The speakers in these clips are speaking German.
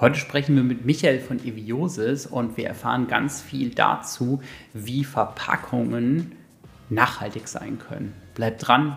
Heute sprechen wir mit Michael von Eviosis und wir erfahren ganz viel dazu, wie Verpackungen nachhaltig sein können. Bleibt dran!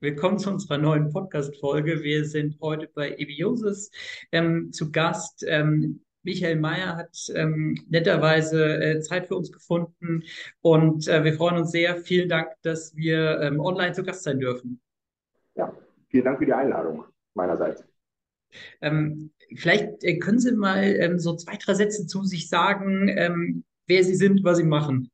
Willkommen zu unserer neuen Podcast-Folge. Wir sind heute bei Ebiosis ähm, zu Gast. Ähm, Michael Mayer hat ähm, netterweise äh, Zeit für uns gefunden und äh, wir freuen uns sehr. Vielen Dank, dass wir ähm, online zu Gast sein dürfen. Ja, vielen Dank für die Einladung meinerseits. Ähm, vielleicht äh, können Sie mal ähm, so zwei, drei Sätze zu sich sagen, wer Sie sind, was Sie machen.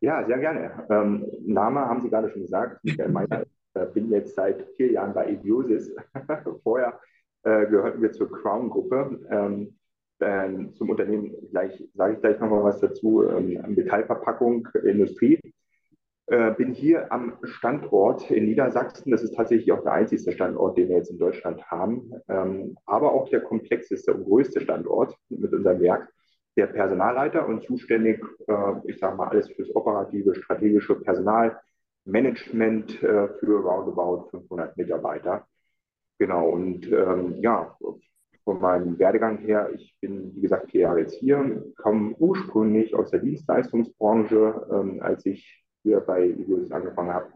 Ja, sehr gerne. Ähm, Name haben Sie gerade schon gesagt, Michael Mayer. Äh, bin jetzt seit vier Jahren bei Ebiosis. Vorher äh, gehörten wir zur Crown-Gruppe. Ähm, ähm, zum Unternehmen gleich, sage ich gleich nochmal was dazu, ähm, Metallverpackung, Industrie. Äh, bin hier am Standort in Niedersachsen. Das ist tatsächlich auch der einzigste Standort, den wir jetzt in Deutschland haben, ähm, aber auch der komplexeste und größte Standort mit unserem Werk. Der Personalleiter und zuständig, äh, ich sage mal, alles fürs operative, strategische Personalmanagement äh, für roundabout 500 Mitarbeiter. Genau, und ähm, ja, von meinem Werdegang her, ich bin, wie gesagt, vier Jahre jetzt hier, komme ursprünglich aus der Dienstleistungsbranche. Ähm, als ich hier bei Iguris angefangen habe,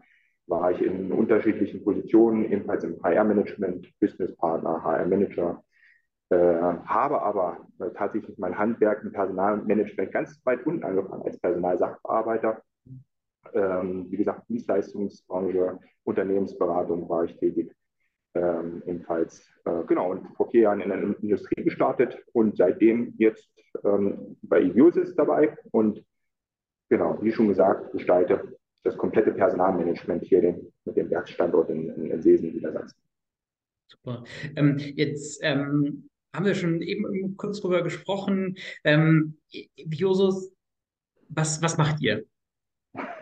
war ich in unterschiedlichen Positionen, ebenfalls im HR-Management, Businesspartner, HR-Manager, äh, habe aber äh, tatsächlich mein Handwerk im Personalmanagement ganz weit unten angefangen als Personalsachbearbeiter. Ähm, wie gesagt, Dienstleistungsbranche, Unternehmensberatung war ich tätig ähm, ebenfalls, äh, genau, und vor vier Jahren in der Industrie gestartet und seitdem jetzt ähm, bei Eviosis dabei und genau, wie schon gesagt, gestalte das komplette Personalmanagement hier den, mit dem Werksstandort in, in, in Seesen, Niedersachsen. Super. Ähm, jetzt ähm, haben wir schon eben kurz drüber gesprochen. Ähm, Eviosis, was, was macht ihr?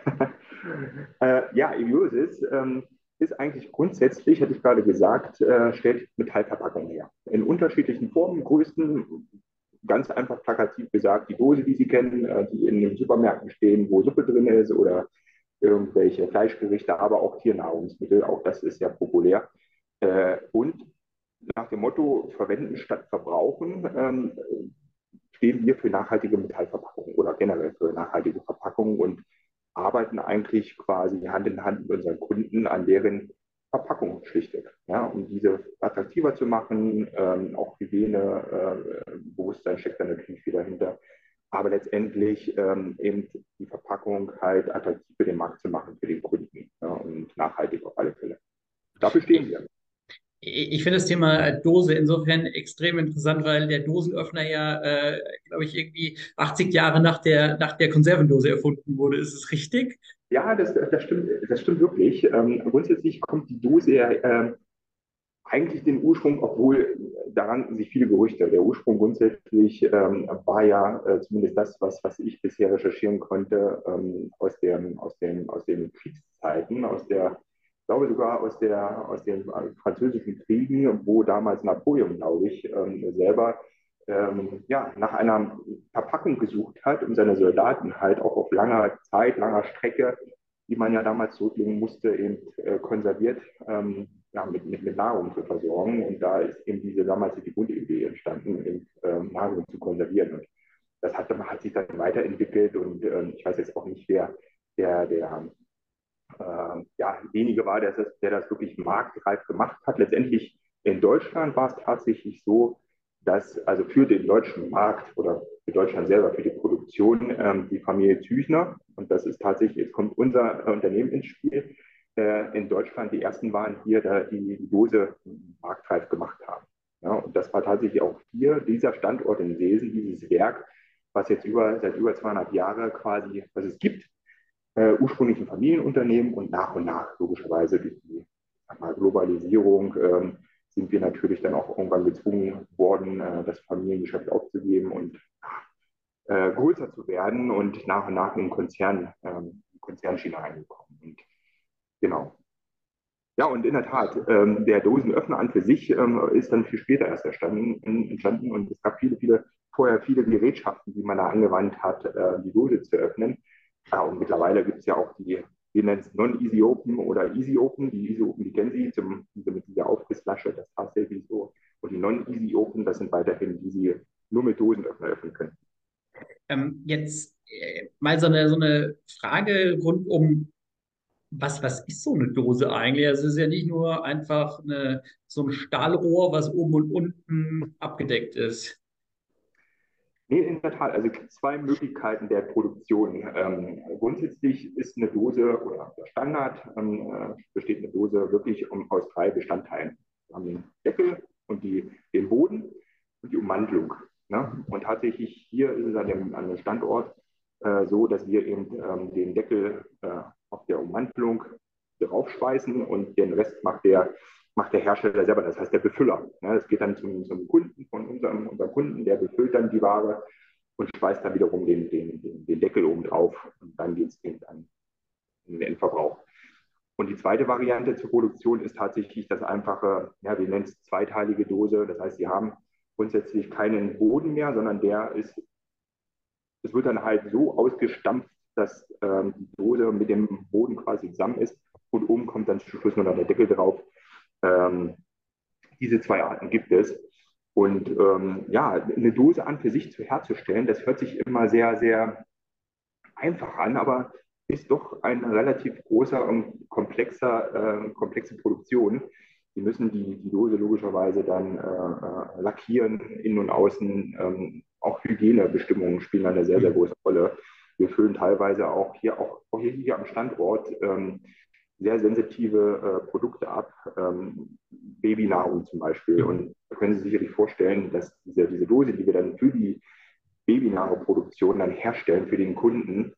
äh, ja, Eviosis ähm, ist eigentlich grundsätzlich, hätte ich gerade gesagt, äh, stellt Metallverpackungen her. In unterschiedlichen Formen, Größen, ganz einfach plakativ gesagt, die Dose, die Sie kennen, äh, die in den Supermärkten stehen, wo Suppe drin ist oder irgendwelche Fleischgerichte, aber auch Tiernahrungsmittel, auch das ist ja populär. Äh, und nach dem Motto Verwenden statt Verbrauchen ähm, stehen wir für nachhaltige Metallverpackungen oder generell für nachhaltige Verpackungen und arbeiten eigentlich quasi Hand in Hand mit unseren Kunden an deren Verpackung schlichtweg, ja, um diese attraktiver zu machen. Ähm, auch Hygienebewusstsein äh, steckt da natürlich wieder hinter. Aber letztendlich ähm, eben die Verpackung halt attraktiv für den Markt zu machen, für den Kunden ja, und nachhaltig auf alle Fälle. Dafür stehen wir ich finde das Thema Dose insofern extrem interessant, weil der Dosenöffner ja, äh, glaube ich, irgendwie 80 Jahre nach der, nach der Konservendose erfunden wurde. Ist es richtig? Ja, das, das, stimmt, das stimmt wirklich. Ähm, grundsätzlich kommt die Dose ja äh, eigentlich den Ursprung, obwohl daran sich viele Gerüchte. Der Ursprung grundsätzlich ähm, war ja äh, zumindest das, was, was ich bisher recherchieren konnte, ähm, aus, dem, aus, dem, aus den Kriegszeiten, aus der ich glaube sogar aus, der, aus den französischen Kriegen, wo damals Napoleon, glaube ich, ähm, selber ähm, ja, nach einer Verpackung gesucht hat, um seine Soldaten halt auch auf langer Zeit, langer Strecke, die man ja damals zurücklegen musste, eben äh, konserviert ähm, ja, mit, mit, mit, Nahrung zu versorgen. Und da ist eben diese damals die Grundidee entstanden, eben, äh, Nahrung zu konservieren. Und das hat, hat sich dann weiterentwickelt und äh, ich weiß jetzt auch nicht, wer der, der äh, ja, wenige war, der der das wirklich marktreif gemacht hat. Letztendlich in Deutschland war es tatsächlich so, dass also für den deutschen Markt oder für Deutschland selber, für die Produktion ähm, die Familie Züchner, und das ist tatsächlich, jetzt kommt unser Unternehmen ins Spiel, äh, in Deutschland die ersten waren hier, die die Dose marktreif gemacht haben. Ja, und das war tatsächlich auch hier, dieser Standort in Seesen, dieses Werk, was jetzt über, seit über 200 Jahren quasi, was es gibt, äh, ursprünglich Familienunternehmen und nach und nach logischerweise durch die mal, Globalisierung ähm, sind wir natürlich dann auch irgendwann gezwungen worden, äh, das Familiengeschäft aufzugeben und äh, größer zu werden und nach und nach in Konzern, ähm, Konzernschiene reingekommen. Und genau. Ja, und in der Tat, ähm, der Dosenöffner an für sich ähm, ist dann viel später erst entstanden, entstanden und es gab viele, viele, vorher viele Gerätschaften, die man da angewandt hat, äh, die Dose zu öffnen. Ja, und mittlerweile gibt es ja auch die, wir nennen es Non-Easy Open oder Easy Open. Die Easy Open, die kennen Sie zum, mit dieser Aufgussflasche, das tatsächlich so. Und die Non-Easy Open, das sind weiterhin die Sie nur mit Dosenöffner öffnen können. Ähm, jetzt äh, mal so eine, so eine Frage rund um was, was ist so eine Dose eigentlich? Also es ist ja nicht nur einfach eine, so ein Stahlrohr, was oben und unten abgedeckt ist. Nee, in der Tat. Also es gibt zwei Möglichkeiten der Produktion. Ähm, grundsätzlich ist eine Dose oder der Standard ähm, äh, besteht eine Dose wirklich um, aus drei Bestandteilen. Wir haben den Deckel und die, den Boden und die Ummantelung. Ne? Und tatsächlich hier ist es an dem, an dem Standort äh, so, dass wir eben ähm, den Deckel äh, auf der Ummantelung draufschweißen und den Rest macht der, macht der Hersteller selber, das heißt der Befüller. Ne? Das geht dann zum, zum Kunden von unserem, unserem Kunden, der befüllt dann die Ware und schweißt dann wiederum den, den, den, den Deckel oben drauf und dann geht es eben an den Endverbrauch. Und die zweite Variante zur Produktion ist tatsächlich das einfache, ja, wir nennen es zweiteilige Dose. Das heißt, Sie haben grundsätzlich keinen Boden mehr, sondern der ist, es wird dann halt so ausgestampft, dass ähm, die Dose mit dem Boden quasi zusammen ist und oben kommt dann zum Schluss nur noch der Deckel drauf. Ähm, diese zwei Arten gibt es. Und ähm, ja, eine Dose an für sich zu herzustellen, das hört sich immer sehr, sehr einfach an, aber ist doch eine relativ großer und komplexer, äh, komplexe Produktion. Sie müssen die, die Dose logischerweise dann äh, äh, lackieren, innen und außen. Ähm, auch Hygienebestimmungen spielen eine sehr, sehr mhm. große Rolle. Wir füllen teilweise auch hier, auch, auch hier, hier am Standort ähm, sehr sensitive äh, Produkte ab, ähm, Babynahrung zum Beispiel. Mhm. Und da können Sie sich sicherlich vorstellen, dass diese, diese Dose, die wir dann für die Babynahrungproduktion dann herstellen für den Kunden,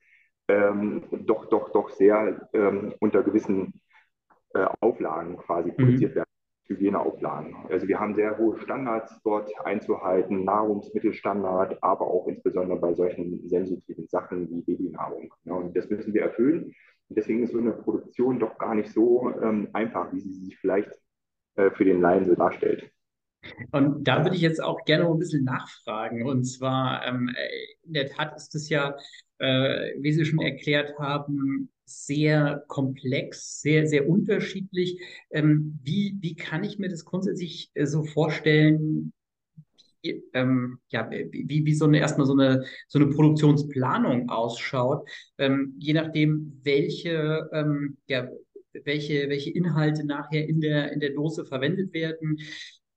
ähm, doch, doch, doch sehr ähm, unter gewissen äh, Auflagen quasi mhm. produziert werden. Hygieneauflagen. Also wir haben sehr hohe Standards dort einzuhalten, Nahrungsmittelstandard, aber auch insbesondere bei solchen sensitiven Sachen wie Babynahrung. Ja, und das müssen wir erfüllen. Deswegen ist so eine Produktion doch gar nicht so ähm, einfach, wie sie sich vielleicht äh, für den Laien so darstellt. Und da würde ich jetzt auch gerne noch ein bisschen nachfragen. Und zwar, ähm, in der Tat ist es ja, äh, wie Sie schon erklärt haben, sehr komplex, sehr, sehr unterschiedlich. Ähm, wie, wie kann ich mir das grundsätzlich äh, so vorstellen? Ähm, ja, wie, wie so eine erstmal so eine, so eine Produktionsplanung ausschaut, ähm, je nachdem, welche, ähm, ja, welche, welche Inhalte nachher in der, in der Dose verwendet werden,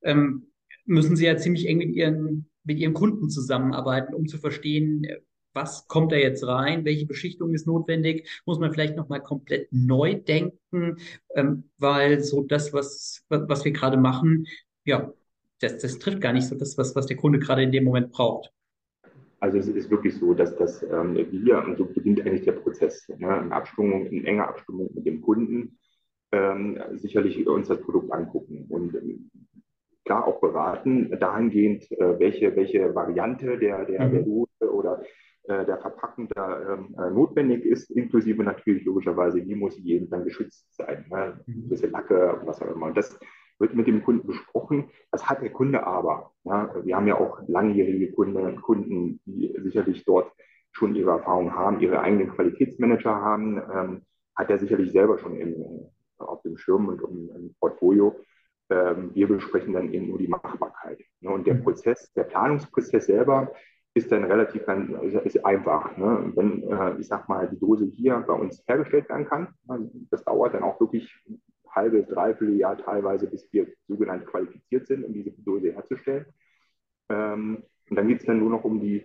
ähm, müssen sie ja ziemlich eng mit ihren, mit ihren Kunden zusammenarbeiten, um zu verstehen, was kommt da jetzt rein, welche Beschichtung ist notwendig, muss man vielleicht nochmal komplett neu denken, ähm, weil so das, was, was wir gerade machen, ja, das, das trifft gar nicht so das, was, was der Kunde gerade in dem Moment braucht. Also es ist wirklich so, dass das ähm, wir, und so beginnt eigentlich der Prozess, ne, in Abstimmung, in enger Abstimmung mit dem Kunden, ähm, sicherlich uns das Produkt angucken und ähm, klar auch beraten, dahingehend, äh, welche, welche Variante der, der, mhm. der Dose oder äh, der Verpackung da ähm, äh, notwendig ist, inklusive natürlich logischerweise, wie muss sie eben dann geschützt sein, ne? ein bisschen Lacke, was auch immer. Und das wird mit dem Kunden besprochen. Das hat der Kunde aber. Ja? Wir haben ja auch langjährige Kunde, Kunden, die sicherlich dort schon ihre Erfahrung haben, ihre eigenen Qualitätsmanager haben, ähm, hat er sicherlich selber schon in, auf dem Schirm und im, im Portfolio. Ähm, wir besprechen dann eben nur die Machbarkeit. Ne? Und der mhm. Prozess, der Planungsprozess selber, ist dann relativ dann, ist einfach. Ne? Wenn, äh, ich sag mal, die Dose hier bei uns hergestellt werden kann, das dauert dann auch wirklich halbes, dreiviertel Jahr teilweise, bis wir sogenannt qualifiziert sind, um diese Dose herzustellen. Ähm, und dann geht es dann nur noch um die,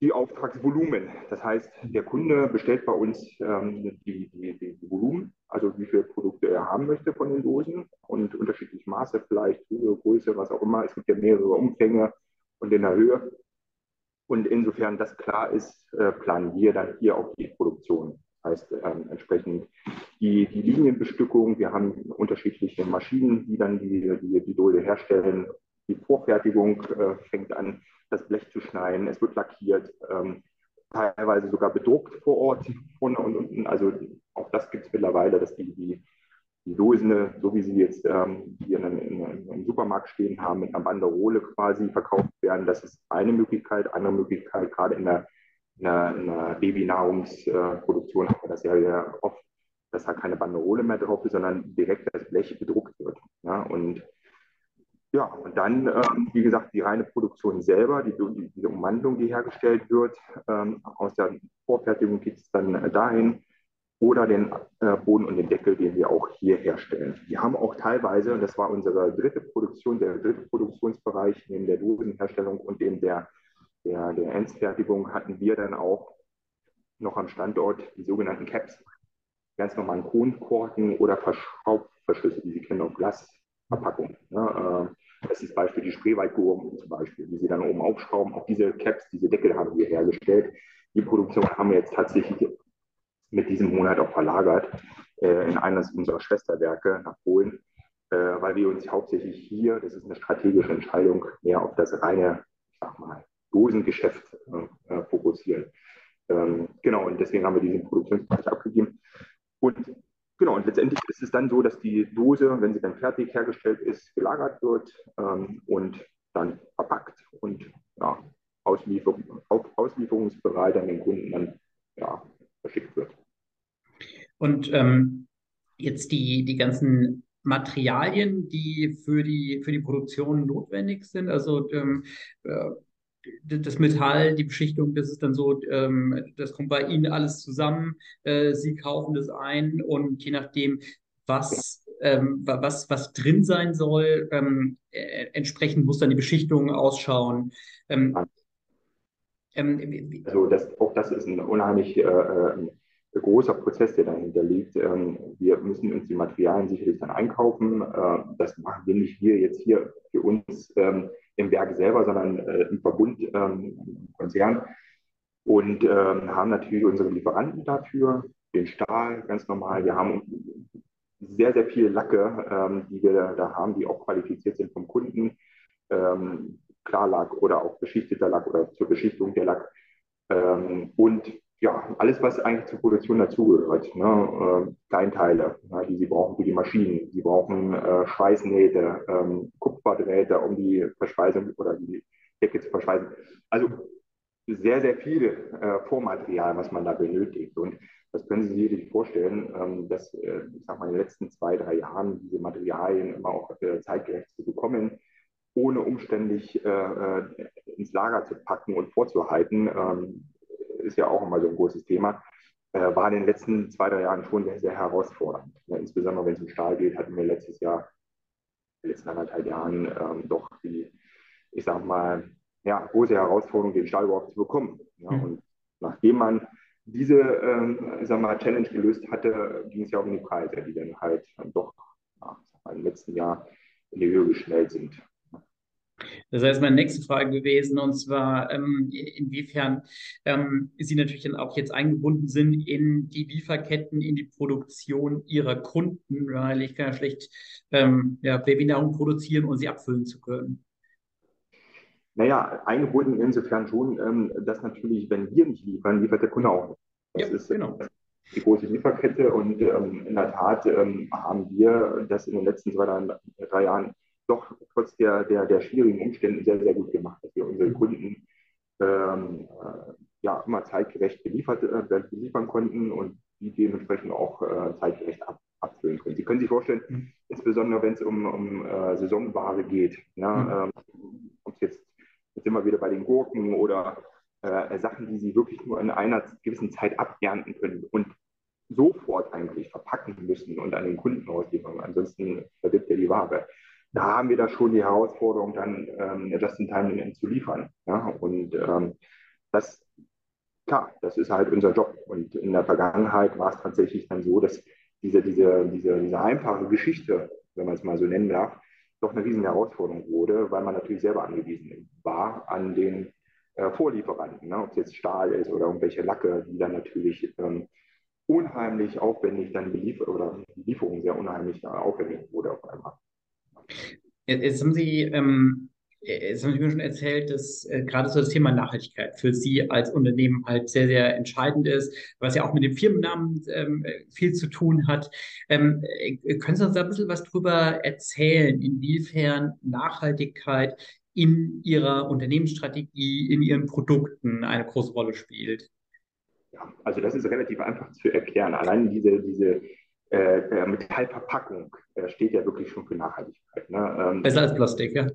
die Auftragsvolumen. Das heißt, der Kunde bestellt bei uns ähm, die, die, die, Volumen, also wie viele Produkte er haben möchte von den Dosen und unterschiedliche Maße, vielleicht Höhe, Größe, was auch immer. Es gibt ja mehrere Umfänge und in der Höhe. Und insofern das klar ist, äh, planen wir dann hier auch die Produktion. Heißt, ähm, entsprechend die, die Linienbestückung. Wir haben unterschiedliche Maschinen, die dann die, die, die Dole herstellen. die Vorfertigung äh, fängt an, das Blech zu schneiden, es wird lackiert, ähm, teilweise sogar bedruckt vor Ort, vorne und unten. Also auch das gibt es mittlerweile, dass die, die, die Dosen, so wie sie jetzt ähm, hier in, in, im Supermarkt stehen haben, mit einer Banderole quasi verkauft werden. Das ist eine Möglichkeit. Andere Möglichkeit, gerade in der, in der, in der Babynahrungsproduktion haben wir das ja sehr oft, dass da keine Banderole mehr drauf ist, sondern direkt das Blech bedruckt wird. Ja, und ja, und dann, ähm, wie gesagt, die reine Produktion selber, die, die, diese Umwandlung, die hergestellt wird, ähm, aus der Vorfertigung geht es dann äh, dahin, oder den äh, Boden und den Deckel, den wir auch hier herstellen. Wir haben auch teilweise, und das war unsere dritte Produktion, der dritte Produktionsbereich neben der Dosenherstellung und dem der, der, der Endfertigung, hatten wir dann auch noch am Standort die sogenannten Caps, ganz normalen Kronkorken oder Verschraubverschlüsse, die Sie kennen, auf Glasverpackung. Ja, äh, das ist Beispiel die Spreewaldgurken zum Beispiel, die Sie dann oben aufschrauben. Auch diese Caps, diese Deckel haben wir hergestellt. Die Produktion haben wir jetzt tatsächlich mit diesem Monat auch verlagert äh, in eines unserer Schwesterwerke nach Polen, äh, weil wir uns hauptsächlich hier, das ist eine strategische Entscheidung, mehr auf das reine, ich sag mal, Dosengeschäft äh, äh fokussieren. Ähm, genau, und deswegen haben wir diesen Produktionsbereich abgegeben. Und Genau, und letztendlich ist es dann so, dass die Dose, wenn sie dann fertig hergestellt ist, gelagert wird ähm, und dann verpackt und ja, Ausliefer auslieferungsbereit an den Kunden dann ja, verschickt wird. Und ähm, jetzt die, die ganzen Materialien, die für die, für die Produktion notwendig sind, also ähm, äh, das Metall, die Beschichtung, das ist dann so, ähm, das kommt bei Ihnen alles zusammen. Äh, Sie kaufen das ein und je nachdem, was, ähm, was, was drin sein soll, ähm, äh, entsprechend muss dann die Beschichtung ausschauen. Ähm, ähm, also das, auch das ist ein unheimlich äh, äh, großer Prozess, der dahinter liegt. Ähm, wir müssen uns die Materialien sicherlich dann einkaufen. Äh, das machen wir nicht wir jetzt hier für uns im Werk selber, sondern äh, im Verbund, ähm, im Konzern. Und ähm, haben natürlich unsere Lieferanten dafür, den Stahl ganz normal. Wir haben sehr, sehr viele Lacke, ähm, die wir da haben, die auch qualifiziert sind vom Kunden. Ähm, Klarlack oder auch beschichteter Lack oder zur Beschichtung der Lack. Ähm, und ja, alles, was eigentlich zur Produktion dazugehört. Ne? Äh, Kleinteile, ja, die sie brauchen für die Maschinen. Sie brauchen äh, Schweißnähte, ähm, Kupferdrähte, um die Verschweißung oder die Decke zu verschweißen. Also sehr, sehr viel äh, Vormaterial, was man da benötigt. Und das können Sie sich vorstellen, ähm, dass, äh, ich sag mal, in den letzten zwei, drei Jahren diese Materialien immer auch äh, zeitgerecht zu bekommen, ohne umständlich äh, äh, ins Lager zu packen und vorzuhalten, ähm, ist ja auch immer so ein großes Thema, äh, war in den letzten zwei, drei Jahren schon sehr, sehr herausfordernd. Ja, insbesondere wenn es um Stahl geht, hatten wir letztes Jahr, in den letzten anderthalb Jahren ähm, doch die, ich sag mal, ja, große Herausforderung, den Stahl überhaupt zu bekommen. Ja, mhm. Und nachdem man diese ähm, sag mal, Challenge gelöst hatte, ging es ja auch um die Preise, die dann halt doch ja, im letzten Jahr in die Höhe geschnellt sind. Das heißt, meine nächste Frage gewesen, und zwar, ähm, inwiefern ähm, Sie natürlich dann auch jetzt eingebunden sind in die Lieferketten, in die Produktion Ihrer Kunden, weil ich kann ja schlecht ähm, ja, Babynahrung produzieren und sie abfüllen zu können. Naja, eingebunden insofern schon, ähm, dass natürlich, wenn wir nicht liefern, liefert der Kunde auch nicht. Das ja, ist genau. die große Lieferkette und ähm, in der Tat ähm, haben wir das in den letzten zwei, drei Jahren doch trotz der, der, der schwierigen Umstände sehr, sehr gut gemacht, dass wir unsere Kunden ähm, äh, ja immer zeitgerecht beliefert, äh, beliefern konnten und die dementsprechend auch äh, zeitgerecht ab, abfüllen können. Sie können sich vorstellen, mhm. insbesondere wenn es um, um äh, Saisonware geht, ja, mhm. ähm, ob es jetzt, jetzt immer wieder bei den Gurken oder äh, Sachen, die Sie wirklich nur in einer gewissen Zeit abernten können und sofort eigentlich verpacken müssen und an den Kunden ausliefern. Ansonsten verdirbt er die Ware da haben wir da schon die Herausforderung, dann ähm, just in time zu liefern. Ja? Und ähm, das, klar, das ist halt unser Job. Und in der Vergangenheit war es tatsächlich dann so, dass diese, diese, diese, diese einfache Geschichte, wenn man es mal so nennen darf, doch eine riesen Herausforderung wurde, weil man natürlich selber angewiesen war an den äh, Vorlieferanten, ne? ob es jetzt Stahl ist oder irgendwelche Lacke, die dann natürlich ähm, unheimlich aufwendig dann beliefert oder die Lieferung sehr unheimlich aufwendig wurde auf einmal. Jetzt haben Sie ähm, Jetzt haben Sie mir schon erzählt, dass äh, gerade so das Thema Nachhaltigkeit für Sie als Unternehmen halt sehr, sehr entscheidend ist, was ja auch mit dem Firmennamen ähm, viel zu tun hat. Ähm, äh, können Sie uns da ein bisschen was drüber erzählen, inwiefern Nachhaltigkeit in Ihrer Unternehmensstrategie, in Ihren Produkten eine große Rolle spielt? Ja, also das ist relativ einfach zu erklären. Allein diese, diese äh, äh Metallverpackung steht ja wirklich schon für Nachhaltigkeit. Ne? Ähm, Besser als Plastik, ja.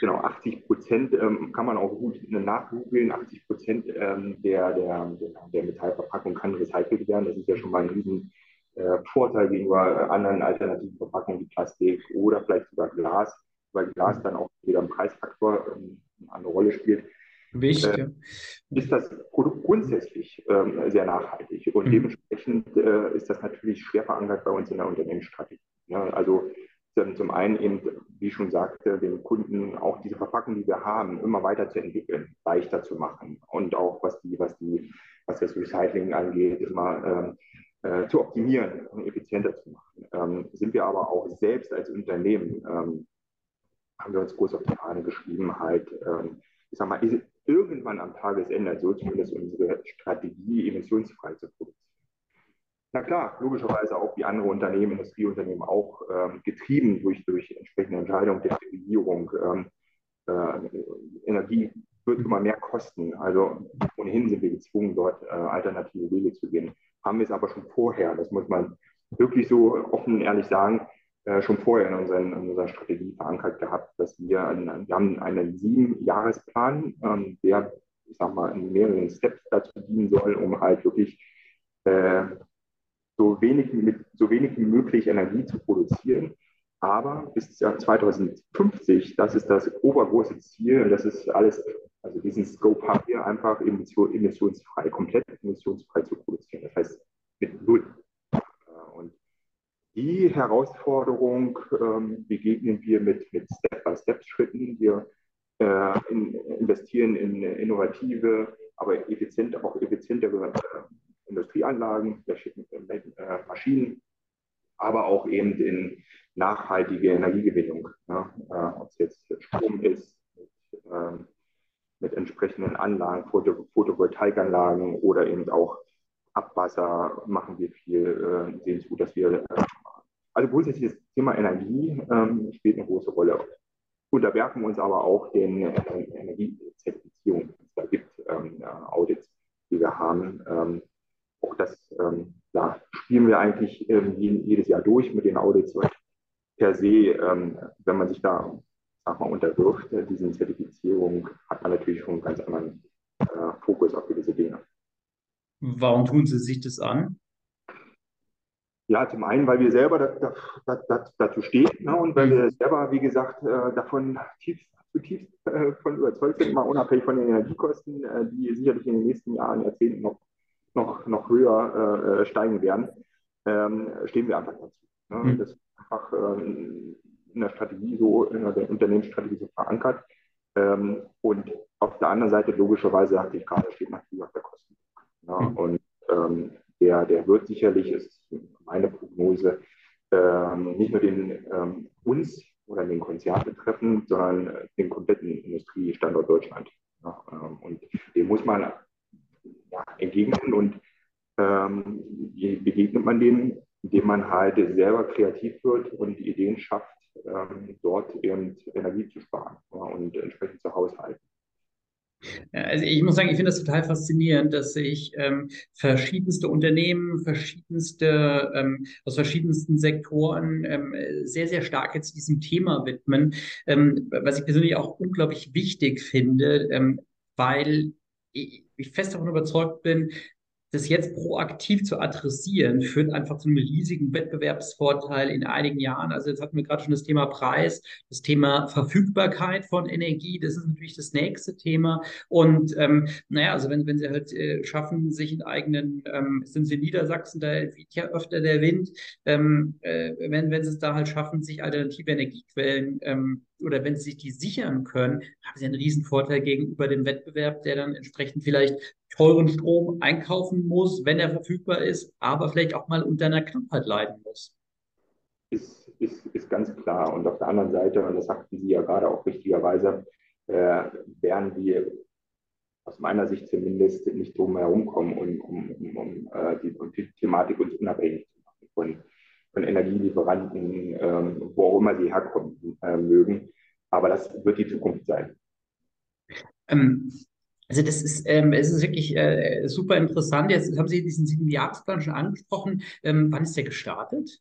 Genau, 80 Prozent ähm, kann man auch gut nachgoogeln. 80 Prozent ähm, der, der, der Metallverpackung kann recycelt werden. Das ist ja schon mal ein riesen äh, Vorteil gegenüber anderen alternativen Verpackungen wie Plastik oder vielleicht sogar Glas, weil Glas dann auch wieder im Preisfaktor ähm, eine Rolle spielt. Wichtig. Äh, ist das Produkt grundsätzlich ähm, sehr nachhaltig und mhm. dementsprechend äh, ist das natürlich schwer verankert bei uns in der Unternehmensstrategie. Ja, also zum einen eben, wie ich schon sagte, den Kunden auch diese Verpackung, die wir haben, immer weiterzuentwickeln, leichter zu machen und auch was die, was die, was das Recycling angeht, immer äh, äh, zu optimieren und effizienter zu machen. Ähm, sind wir aber auch selbst als Unternehmen, ähm, haben wir uns groß auf die Fahne geschrieben, halt, ähm, ich sag mal, irgendwann am Tagesende, so zumindest unsere Strategie, emissionsfrei zu produzieren. Na klar, logischerweise auch wie andere Unternehmen, Industrieunternehmen auch ähm, getrieben durch, durch entsprechende Entscheidungen der Regierung. Ähm, äh, Energie wird immer mehr kosten. Also ohnehin sind wir gezwungen, dort äh, alternative Wege zu gehen. Haben wir es aber schon vorher, das muss man wirklich so offen und ehrlich sagen, äh, schon vorher in, unseren, in, unserer Strategie verankert gehabt, dass wir, einen, wir haben einen sieben-Jahresplan, ähm, der, ich sag mal, in mehreren Steps dazu dienen soll, um halt wirklich äh, so wenig, mit so wenig wie möglich Energie zu produzieren. Aber bis 2050, das ist das obergroße Ziel und das ist alles, also diesen Scope haben wir einfach emissionsfrei, komplett emissionsfrei zu produzieren. Das heißt mit Null. Und die Herausforderung ähm, begegnen wir mit, mit Step-by-Step-Schritten. Wir äh, in, investieren in innovative, aber effiziente, auch effizientere äh, Industrieanlagen, äh, Maschinen, aber auch eben in nachhaltige Energiegewinnung. Ja, äh, Ob es jetzt Strom ist, mit, äh, mit entsprechenden Anlagen, Photo Photovoltaikanlagen oder eben auch Abwasser machen wir viel, äh, sehen zu, dass wir, äh, also grundsätzlich das Thema Energie ähm, spielt eine große Rolle. Unterwerfen uns aber auch den äh, Energiezertifizierungen. Da gibt ähm, Audits, die wir haben, ähm, auch das ähm, ja, spielen wir eigentlich ähm, jedes Jahr durch mit den Audits. Per se, ähm, wenn man sich da sag mal, unterwirft, äh, diesen Zertifizierungen, hat man natürlich schon einen ganz anderen äh, Fokus auf gewisse Dinge. Warum tun Sie sich das an? Ja, zum einen, weil wir selber da, da, da, dazu stehen ne, und weil wir selber, wie gesagt, äh, davon tief, zutiefst äh, von überzeugt sind, mal unabhängig von den Energiekosten, äh, die sicherlich in den nächsten Jahren, Jahrzehnten noch noch, noch höher äh, steigen werden, ähm, stehen wir einfach dazu. Ne? Mhm. Das ist einfach äh, in der Strategie so, in der Unternehmensstrategie so verankert. Ähm, und auf der anderen Seite, logischerweise, sagte ich gerade, steht natürlich auch der Kosten. Ne? Mhm. Und ähm, der, der wird sicherlich, ist meine Prognose, ähm, nicht nur den ähm, uns oder den Konzern betreffen, sondern den kompletten Industriestandort Deutschland. Ähm, und dem muss man ja, entgegnen und ähm, wie begegnet man denen, indem man halt selber kreativ wird und Ideen schafft, ähm, dort eben Energie zu sparen ja, und entsprechend zu haushalten. Also ich muss sagen, ich finde das total faszinierend, dass sich ähm, verschiedenste Unternehmen, verschiedenste ähm, aus verschiedensten Sektoren ähm, sehr, sehr stark jetzt diesem Thema widmen, ähm, was ich persönlich auch unglaublich wichtig finde, ähm, weil ich, ich fest davon überzeugt bin, das jetzt proaktiv zu adressieren, führt einfach zu einem riesigen Wettbewerbsvorteil in einigen Jahren. Also jetzt hatten wir gerade schon das Thema Preis, das Thema Verfügbarkeit von Energie, das ist natürlich das nächste Thema. Und ähm, naja, also wenn, wenn Sie halt äh, schaffen, sich in eigenen, ähm, sind Sie in Niedersachsen, da weht ja öfter der Wind, ähm, äh, wenn, wenn Sie es da halt schaffen, sich alternative Energiequellen ähm, oder wenn sie sich die sichern können, haben sie einen riesen Vorteil gegenüber dem Wettbewerb, der dann entsprechend vielleicht teuren Strom einkaufen muss, wenn er verfügbar ist, aber vielleicht auch mal unter einer Knappheit leiden muss. Ist, ist, ist ganz klar. Und auf der anderen Seite, und das sagten Sie ja gerade auch richtigerweise, äh, werden wir aus meiner Sicht zumindest nicht drum herum kommen, um, um, um, um äh, die, die Thematik uns unabhängig zu machen von, von Energielieferanten, ähm, wo auch immer sie herkommen äh, mögen. Aber das wird die Zukunft sein. Ähm, also das ist, ähm, es ist wirklich äh, super interessant. Jetzt haben Sie diesen sieben Jahresplan schon angesprochen. Ähm, wann ist der gestartet?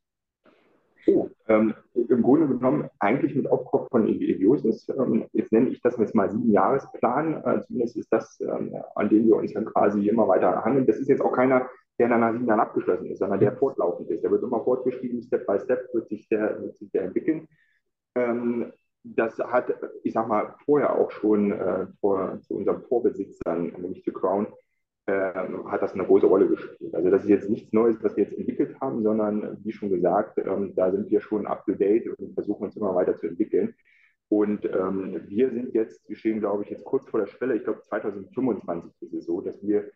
Oh, ähm, im Grunde genommen eigentlich mit Aufkauf von Eviosis. Ähm, jetzt nenne ich das jetzt mal sieben Jahresplan. Äh, zumindest ist das, ähm, an dem wir uns dann quasi immer weiter handeln. Das ist jetzt auch keiner, der nach sieben Jahren abgeschlossen ist, sondern der fortlaufend ist. Der wird immer fortgeschrieben, Step by Step wird sich der, wird sich der entwickeln. Ähm, das hat, ich sag mal, vorher auch schon äh, vor, zu unseren Vorbesitzern, nämlich zu Crown, ähm, hat das eine große Rolle gespielt. Also das ist jetzt nichts Neues, was wir jetzt entwickelt haben, sondern wie schon gesagt, ähm, da sind wir schon up-to-date und versuchen uns immer weiter zu entwickeln. Und ähm, wir sind jetzt, wir stehen, glaube ich, jetzt kurz vor der Schwelle, ich glaube 2025 ist es so, dass wir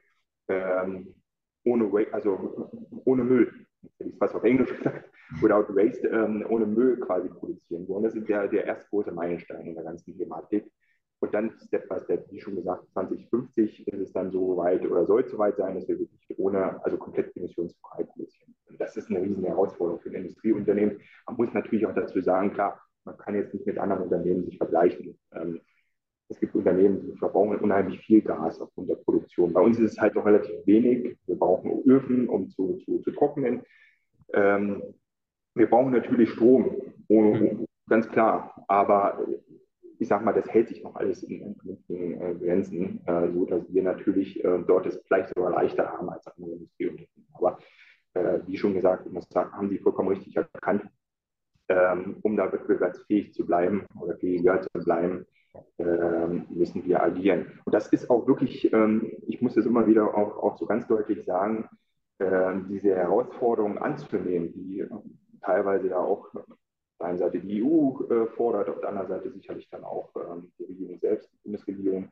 ähm, ohne, also ohne Müll, ich fast auf Englisch gesagt, without waste, ähm, ohne Müll quasi produzieren wollen. Das ist der, der erste große Meilenstein in der ganzen Thematik. Und dann Step by Step, wie schon gesagt, 2050 ist es dann so weit oder soll es so weit sein, dass wir wirklich ohne, also komplett emissionsfrei produzieren. Und das ist eine riesen Herausforderung für ein Industrieunternehmen. Man muss natürlich auch dazu sagen, klar, man kann jetzt nicht mit anderen Unternehmen sich vergleichen. Ähm, es gibt Unternehmen, die verbrauchen unheimlich viel Gas aufgrund der Produktion. Bei uns ist es halt noch relativ wenig. Wir brauchen Öfen, um zu, zu, zu trocknen. Ähm, wir brauchen natürlich Strom, ganz klar. Aber ich sage mal, das hält sich noch alles in vernünftigen äh, Grenzen, äh, so wir natürlich äh, dort es vielleicht sogar leichter haben als andere Industrieunternehmen. Aber äh, wie schon gesagt, sagen, haben Sie vollkommen richtig erkannt, ähm, um da wettbewerbsfähig zu bleiben oder fähiger zu bleiben, müssen wir agieren. Und das ist auch wirklich, ähm, ich muss es immer wieder auch, auch so ganz deutlich sagen, ähm, diese Herausforderungen anzunehmen, die teilweise ja auch der einen Seite die EU äh, fordert, auf der anderen Seite sicherlich dann auch ähm, die Regierung selbst, die Bundesregierung,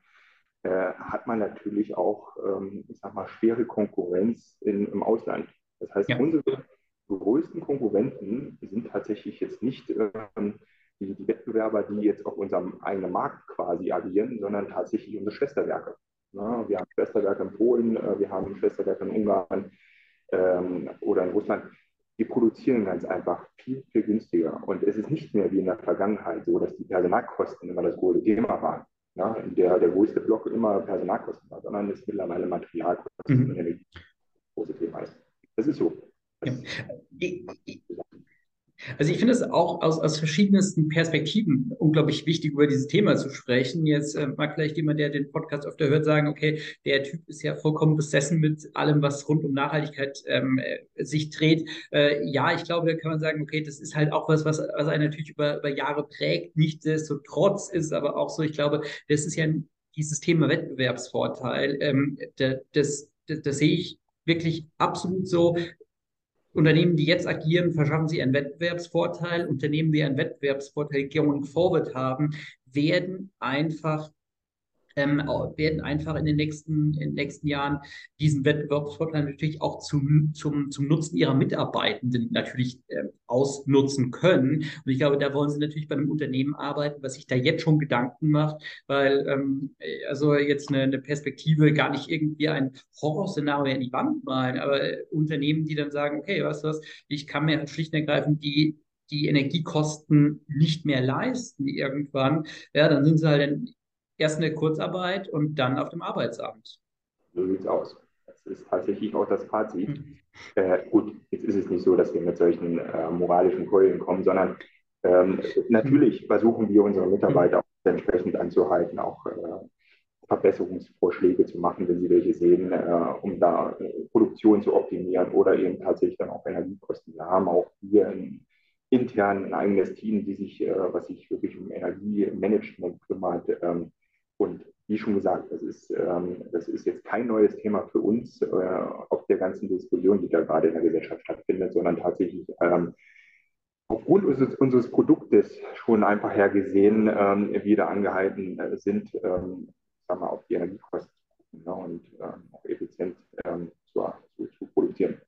äh, hat man natürlich auch, ähm, ich sag mal, schwere Konkurrenz in, im Ausland. Das heißt, ja. unsere größten Konkurrenten sind tatsächlich jetzt nicht ähm, die, die, Wettbewerber, die jetzt auf unserem eigenen Markt quasi agieren, sondern tatsächlich unsere Schwesterwerke. Ja, wir haben Schwesterwerke in Polen, äh, wir haben Schwesterwerke in Ungarn ähm, oder in Russland wir produzieren ganz einfach viel, viel günstiger. Und es ist nicht mehr wie in der Vergangenheit so, dass die Personalkosten immer das große Thema waren. Ja, der, der größte Block immer Personalkosten war, sondern es ist mittlerweile Materialkosten mhm. das große Thema ist. Das ist so. Das ja. Also ich finde es auch aus, aus verschiedensten Perspektiven unglaublich wichtig, über dieses Thema zu sprechen. Jetzt äh, mag vielleicht jemand, der den Podcast öfter hört, sagen, okay, der Typ ist ja vollkommen besessen mit allem, was rund um Nachhaltigkeit ähm, äh, sich dreht. Äh, ja, ich glaube, da kann man sagen, okay, das ist halt auch was, was, was einen natürlich über, über Jahre prägt. Nichtsdestotrotz ist aber auch so, ich glaube, das ist ja dieses Thema Wettbewerbsvorteil. Ähm, das, das, das sehe ich wirklich absolut so. Unternehmen, die jetzt agieren, verschaffen sie einen Wettbewerbsvorteil. Unternehmen, die einen Wettbewerbsvorteil going forward haben, werden einfach ähm, werden einfach in den nächsten, in den nächsten Jahren diesen Wettbewerbsvorteil natürlich auch zum, zum, zum Nutzen ihrer Mitarbeitenden natürlich äh, ausnutzen können. Und ich glaube, da wollen sie natürlich bei einem Unternehmen arbeiten, was sich da jetzt schon Gedanken macht, weil ähm, also jetzt eine, eine Perspektive gar nicht irgendwie ein Horrorszenario in die Wand malen, aber äh, Unternehmen, die dann sagen, okay, weißt du was, ich kann mir schlicht und ergreifend die die Energiekosten nicht mehr leisten irgendwann, ja, dann sind sie halt erst eine Kurzarbeit und dann auf dem Arbeitsamt. So sieht es aus. Das ist tatsächlich auch das Fazit. Mhm. Äh, gut, jetzt ist es nicht so, dass wir mit solchen äh, moralischen Keulen kommen, sondern ähm, natürlich versuchen wir unsere Mitarbeiter auch entsprechend anzuhalten, auch äh, Verbesserungsvorschläge zu machen, wenn sie welche sehen, äh, um da äh, Produktion zu optimieren oder eben tatsächlich dann auch Energiekosten. Wir haben auch hier ein, intern ein eigenes Team, die sich, äh, was sich wirklich um Energiemanagement kümmert, ähm, und wie schon gesagt, das ist, ähm, das ist jetzt kein neues Thema für uns äh, auf der ganzen Diskussion, die da gerade in der Gesellschaft stattfindet, sondern tatsächlich ähm, aufgrund unseres, unseres, Produktes schon einfach hergesehen ähm, wieder angehalten äh, sind, ähm, sagen wir, auf die Energiekosten ne, und ähm, auch effizient ähm, zu, zu, zu produzieren.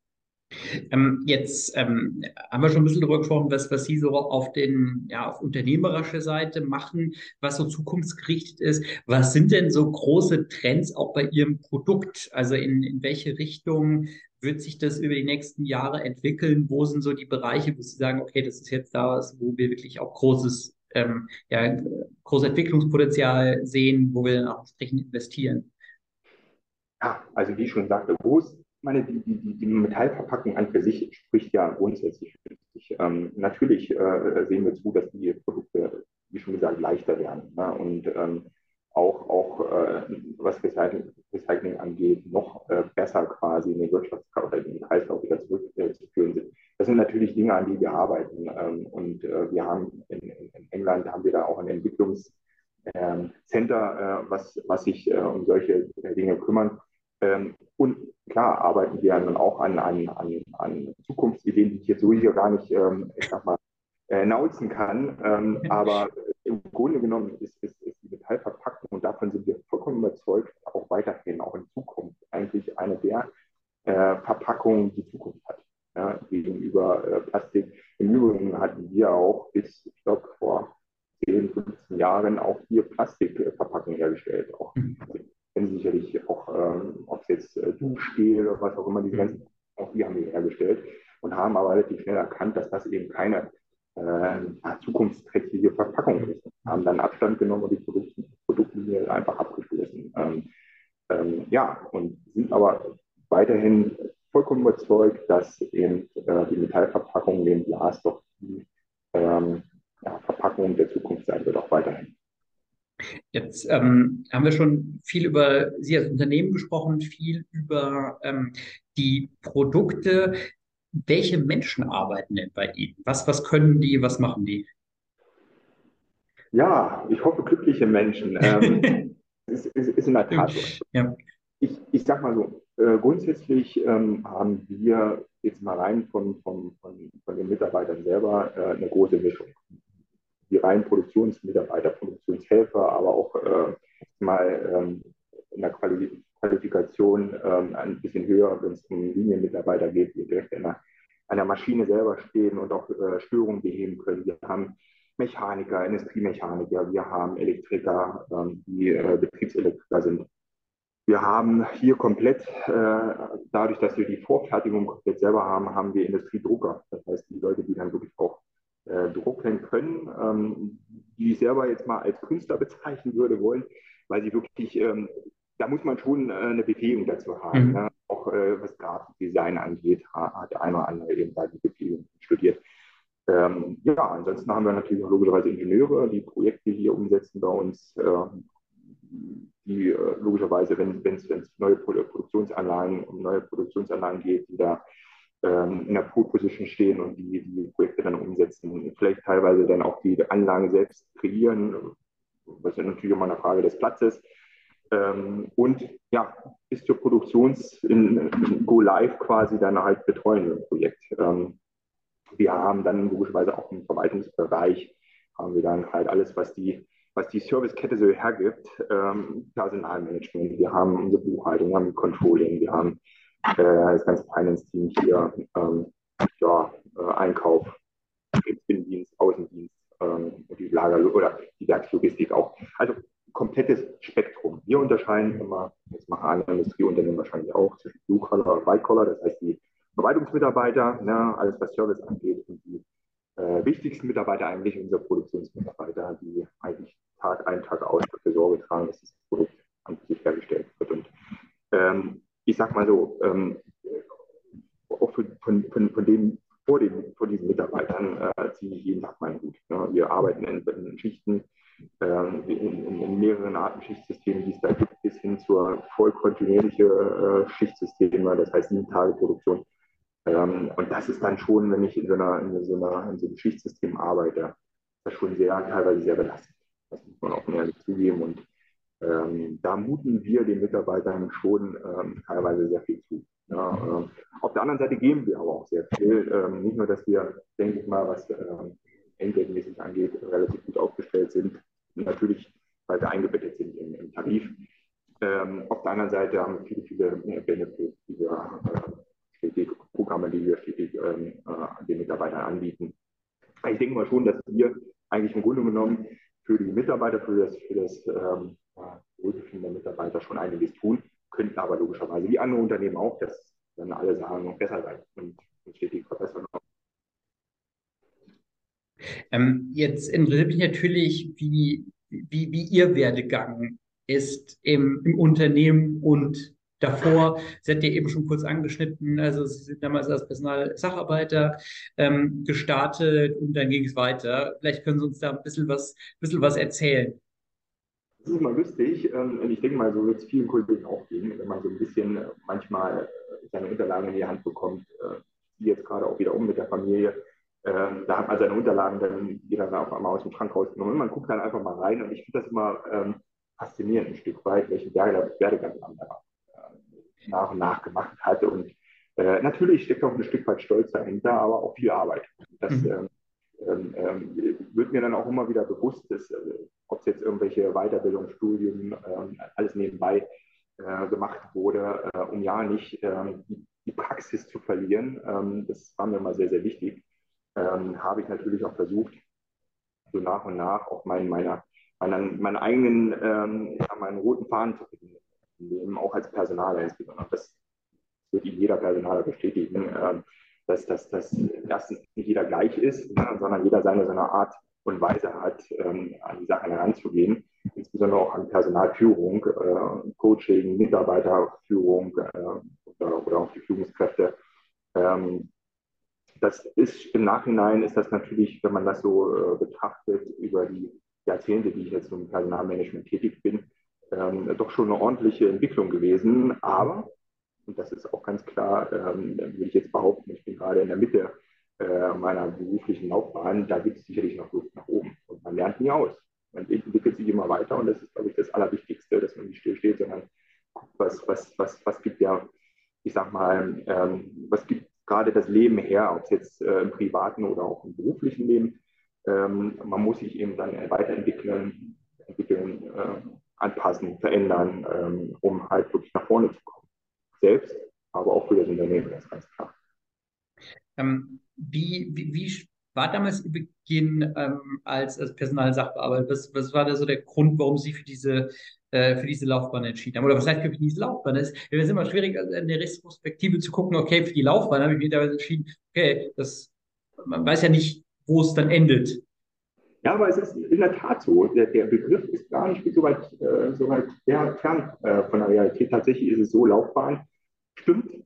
Ähm, jetzt ähm, haben wir schon ein bisschen darüber gesprochen, was, was Sie so auf den, ja, auf unternehmerischer Seite machen, was so zukunftsgerichtet ist. Was sind denn so große Trends auch bei Ihrem Produkt? Also in, in welche Richtung wird sich das über die nächsten Jahre entwickeln? Wo sind so die Bereiche, wo Sie sagen, okay, das ist jetzt da wo wir wirklich auch großes, ähm, ja, großes Entwicklungspotenzial sehen, wo wir dann auch entsprechend investieren? Ja, also wie ich schon sagte, groß, meine, die, die, die Metallverpackung an für sich spricht ja grundsätzlich für sich. Ähm, natürlich äh, sehen wir zu, dass die Produkte, wie schon gesagt, leichter werden. Ne? Und ähm, auch, auch äh, was Recycling, Recycling, angeht, noch äh, besser quasi in den Wirtschaftskreis oder in den Kreislauf wieder zurückzuführen sind. Das sind natürlich Dinge, an die wir arbeiten. Ähm, und äh, wir haben in, in, England haben wir da auch ein Entwicklungscenter, ähm, äh, was, was sich äh, um solche Dinge kümmern. Ähm, und klar arbeiten wir dann auch an, an, an, an Zukunftsideen, die ich jetzt so hier gar nicht, ähm, ich sag mal, äh, nauzen kann. Ähm, aber im Grunde genommen ist, ist, ist die Metallverpackung, und davon sind wir vollkommen überzeugt, auch weiterhin, auch in Zukunft, eigentlich eine der äh, Verpackungen, die Zukunft hat. Ja, gegenüber äh, Plastik. Im Übrigen hatten wir auch bis, ich glaube, vor 10, 15 Jahren auch hier Plastikverpackungen hergestellt. Auch mhm kennen sicherlich auch, ähm, ob es jetzt äh, Duschgel oder was auch immer, die mhm. ganzen, auch die haben wir hergestellt und haben aber relativ schnell erkannt, dass das eben keine äh, zukunftsträchtige Verpackung ist. Haben dann Abstand genommen und die Produkte, Produktlinie einfach abgestoßen. Ähm, ähm, ja, und sind aber weiterhin vollkommen überzeugt, dass eben äh, die Metallverpackung neben Glas doch die ähm, ja, Verpackung der Zukunft sein wird, auch weiterhin. Jetzt ähm, haben wir schon viel über Sie als Unternehmen gesprochen, viel über ähm, die Produkte. Welche Menschen arbeiten denn bei Ihnen? Was, was können die, was machen die? Ja, ich hoffe glückliche Menschen. Ähm, ist, ist, ist in der Tat so. Ja. Ich, ich sag mal so, äh, grundsätzlich ähm, haben wir jetzt mal rein von, von, von, von den Mitarbeitern selber äh, eine große Mischung die reinen Produktionsmitarbeiter, Produktionshelfer, aber auch äh, mal ähm, in der Quali Qualifikation ähm, ein bisschen höher, wenn es um Linienmitarbeiter geht, die direkt an der, an der Maschine selber stehen und auch äh, Störungen beheben können. Wir haben Mechaniker, Industriemechaniker, wir haben Elektriker, ähm, die äh, Betriebselektriker sind. Wir haben hier komplett, äh, dadurch, dass wir die Vorfertigung komplett selber haben, haben wir Industriedrucker. Das heißt, die Leute, die dann wirklich auch äh, drucken können, ähm, die ich selber jetzt mal als Künstler bezeichnen würde wollen, weil sie wirklich, ähm, da muss man schon äh, eine Befähigung dazu haben. Mhm. Ne? Auch äh, was Grafikdesign angeht, hat der eine oder andere eben da die Befähigung studiert. Ähm, ja, ansonsten haben wir natürlich auch logischerweise Ingenieure, die Projekte hier umsetzen bei uns, äh, die äh, logischerweise, wenn es neue Produktionsanlagen um neue Produktionsanlagen geht, die da ähm, in der Pole Position stehen und die, die Projekte dann umsetzen. Vielleicht teilweise dann auch die Anlagen selbst kreieren, was natürlich immer eine Frage des Platzes. Ähm, und ja, bis zur Produktions Go Live quasi dann halt betreuen im Projekt. Ähm, wir haben dann logischerweise auch im Verwaltungsbereich haben wir dann halt alles, was die was die Servicekette so hergibt, ähm, Personalmanagement, wir haben unsere Buchhaltung, wir haben Controlling, wir haben das ganze Finance-Team hier, ähm, ja, äh, Einkauf, Innendienst, Außendienst ähm, und die Lager- oder die Werkslogistik auch. Also komplettes Spektrum. Wir unterscheiden immer, das machen alle Industrieunternehmen wahrscheinlich auch, zwischen Blue-Collar und White-Collar, das heißt die Verwaltungsmitarbeiter, ne, alles was Service angeht und die äh, wichtigsten Mitarbeiter eigentlich unsere Produktionsmitarbeiter, die eigentlich Tag ein, Tag aus dafür Sorge tragen, dass das Produkt an sich hergestellt wird. Und ähm, ich sag mal so, ähm, auch von, von, von, von, dem, vor, dem, vor diesen Mitarbeitern äh, ziehe ich jeden Tag meinen Hut. Ne? Wir arbeiten in, in Schichten, äh, in, in, mehreren Arten Schichtsystemen, die es da gibt, bis hin zur voll kontinuierliche äh, Schichtsysteme, das heißt sieben Tage Produktion. Ähm, und das ist dann schon, wenn ich in so, einer, in, so einer, in so einem Schichtsystem arbeite, das schon sehr, teilweise sehr belastend. Das muss man auch ehrlich zugeben. Und ähm, da muten wir den Mitarbeitern schon ähm, teilweise sehr viel zu. Ja, ähm, auf der anderen Seite geben wir aber auch sehr viel. Ähm, nicht nur, dass wir, denke ich mal, was ähm, entgeltmäßig angeht, relativ gut aufgestellt sind. Natürlich, weil wir eingebettet sind im, im Tarif. Ähm, auf der anderen Seite haben wir viele, viele Benefits, die wir, äh, Programme, die wir stetig ähm, äh, den Mitarbeitern anbieten. Ich denke mal schon, dass wir eigentlich im Grunde genommen für die Mitarbeiter, für das, für das ähm, Wohlbefinden der Mitarbeiter schon einiges tun, könnten aber logischerweise wie andere Unternehmen auch, dass dann alle sagen, noch besser sein und stetig verbessern. Ähm, jetzt interessiert mich natürlich, wie, wie, wie Ihr Werdegang ist im, im Unternehmen und davor. Sie hat ja eben schon kurz angeschnitten, also Sie sind damals als Personalsacharbeiter ähm, gestartet und dann ging es weiter. Vielleicht können Sie uns da ein bisschen was, bisschen was erzählen. Das ist mal lustig ähm, und ich denke mal, so wird es vielen Kollegen auch gehen, wenn man so ein bisschen äh, manchmal äh, seine Unterlagen in die Hand bekommt, äh, jetzt gerade auch wieder um mit der Familie. Ähm, da hat man seine Unterlagen dann jeder auf einmal aus dem Schrank rausgenommen und man guckt dann einfach mal rein und ich finde das immer ähm, faszinierend ein Stück weit, welchen Werdegang man da nach und nach gemacht hat. Und natürlich steckt auch ein Stück weit Stolz dahinter, aber auch viel Arbeit. Das mhm. ähm, ähm, wird mir dann auch immer wieder bewusst, dass, ob es jetzt irgendwelche Weiterbildung, Studien, äh, alles nebenbei äh, gemacht wurde, äh, um ja nicht ähm, die, die, Praxis zu verlieren. Ähm, das war mir immer sehr, sehr wichtig. Ähm, habe ich natürlich auch versucht, so nach und nach auch meinen, meiner, meinen, meinen eigenen, ähm, meinen roten Faden zu Leben, auch als Personaler insbesondere. Das wird jeder Personaler bestätigen, dass, dass, dass erstens nicht jeder gleich ist, ne, sondern jeder seine, seine Art und Weise hat, ähm, an die Sachen heranzugehen, insbesondere auch an Personalführung, äh, Coaching, Mitarbeiterführung äh, oder, oder auch die Führungskräfte. Ähm, das ist im Nachhinein ist das natürlich, wenn man das so äh, betrachtet, über die Jahrzehnte, die ich jetzt im Personalmanagement tätig bin, ähm, doch schon eine ordentliche Entwicklung gewesen. Aber, und das ist auch ganz klar, ähm, würde ich jetzt behaupten, ich bin gerade in der Mitte äh, meiner beruflichen Laufbahn, da gibt es sicherlich noch Luft nach oben. Und man lernt nie aus. Man entwickelt sich immer weiter und das ist, glaube ich, das Allerwichtigste, dass man nicht stillsteht, sondern guckt, was, was, was, was gibt ja, ich sag mal, ähm, was gibt gerade das Leben her, ob es jetzt äh, im privaten oder auch im beruflichen Leben. Ähm, man muss sich eben dann weiterentwickeln, entwickeln, äh, anpassen, verändern, ähm, um halt wirklich nach vorne zu kommen. Selbst, aber auch für das Unternehmen, das ist ganz klar. Ähm, wie, wie, wie, war damals Ihr Beginn ähm, als, als Personalsachbearbeiter? Was, was war da so der Grund, warum Sie für diese, äh, für diese Laufbahn entschieden haben? Oder was heißt für diese Laufbahn? Es ist immer schwierig, in der Retrospektive zu gucken, okay, für die Laufbahn habe ich mich damals entschieden, okay, das, man weiß ja nicht, wo es dann endet. Ja, aber es ist in der Tat so. Der, der Begriff ist gar nicht so weit, äh, so weit fern äh, von der Realität. Tatsächlich ist es so, Laufbahn stimmt,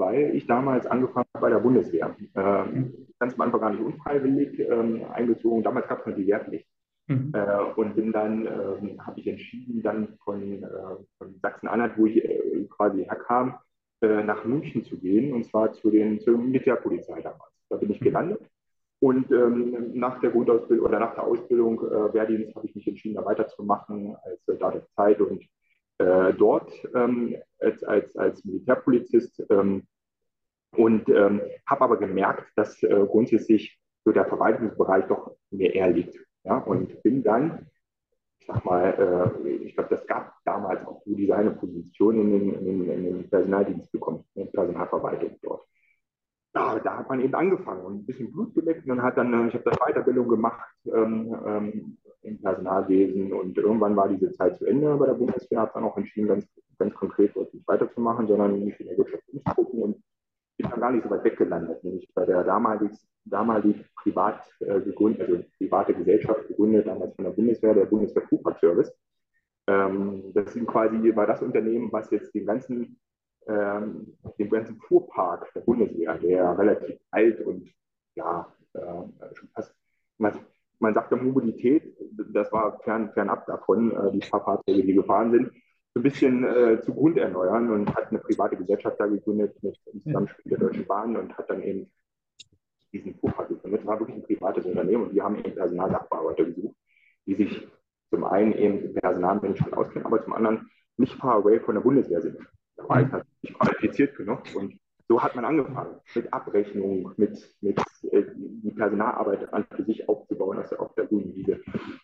weil ich damals angefangen habe bei der Bundeswehr. Ähm, ganz am Anfang gar nicht unfreiwillig ähm, eingezogen. Damals gab es noch die Wehrpflicht. Mhm. Äh, und bin dann, ähm, habe ich entschieden, dann von, äh, von Sachsen-Anhalt, wo ich äh, quasi herkam, äh, nach München zu gehen, und zwar zu den, zur Militärpolizei damals. Da bin ich mhm. gelandet und ähm, nach der Grundausbildung oder nach der Ausbildung äh, Wehrdienst habe ich mich entschieden, da weiterzumachen als Soldat der Zeit und äh, dort ähm, als, als, als Militärpolizist ähm, und ähm, habe aber gemerkt, dass äh, grundsätzlich so der Verwaltungsbereich doch mir eher liegt. Ja? Und bin dann, ich sag mal, äh, ich glaube, das gab damals auch so diese eine Position in den, in in den Personaldienst bekommen, in der Personalverwaltung dort ja, da hat man eben angefangen und ein bisschen Blut geleckt und hat dann, äh, ich habe dann Weiterbildung gemacht ähm, ähm, im Personalwesen und irgendwann war diese Zeit zu Ende bei der Bundeswehr, habe dann auch entschieden, ganz, ganz konkret dort nicht weiterzumachen, sondern mich in der Wirtschaft umzugucken und bin dann gar nicht so weit weggelandet, nämlich bei der damalig, damalig privat äh, gegründet, also private Gesellschaft gegründet, damals von der Bundeswehr, der Bundeswehr Fuhrparkservice. Ähm, das sind quasi, war das Unternehmen, was jetzt den ganzen ähm, dem ganzen Fuhrpark der Bundeswehr, der relativ alt und ja, äh, schon fast, man, man sagt ja Mobilität, das war fern, fernab davon, äh, die Fahrfahrzeuge, die gefahren sind, so ein bisschen äh, zu Grund erneuern und hat eine private Gesellschaft da gegründet mit dem Zusammenspiel der Deutschen Bahn und hat dann eben diesen Fuhrpark gegründet. Das war wirklich ein privates Unternehmen und wir haben eben Personalsachbearbeiter gesucht, die sich zum einen eben im Personalmanagement auskennen, aber zum anderen nicht far away von der Bundeswehr sind. Da war ich nicht qualifiziert genug. Und so hat man angefangen, mit Abrechnung, mit, mit äh, die Personalarbeit an für sich aufzubauen auf der, auf der grünen Wiese.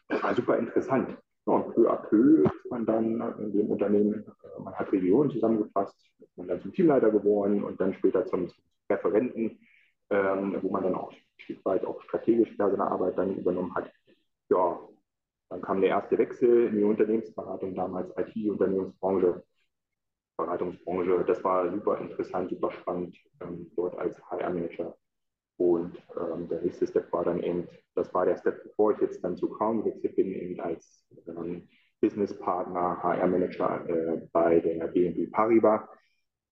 Das war super interessant. Ja, und peu à peu ist man dann in dem Unternehmen, äh, man hat Regionen zusammengefasst, ist man dann zum Teamleiter geworden und dann später zum, zum Referenten ähm, wo man dann auch ein Stück weit auch strategisch Personalarbeit dann übernommen hat. Ja, dann kam der erste Wechsel in die Unternehmensberatung, damals IT-Unternehmensbranche, Beratungsbranche. Das war super interessant, super spannend, ähm, dort als HR-Manager. Und ähm, der nächste Step war dann eben, das war der Step, bevor ich jetzt dann zu Crown gewechselt bin, eben als ähm, Businesspartner, HR-Manager äh, bei der BNP Paribas.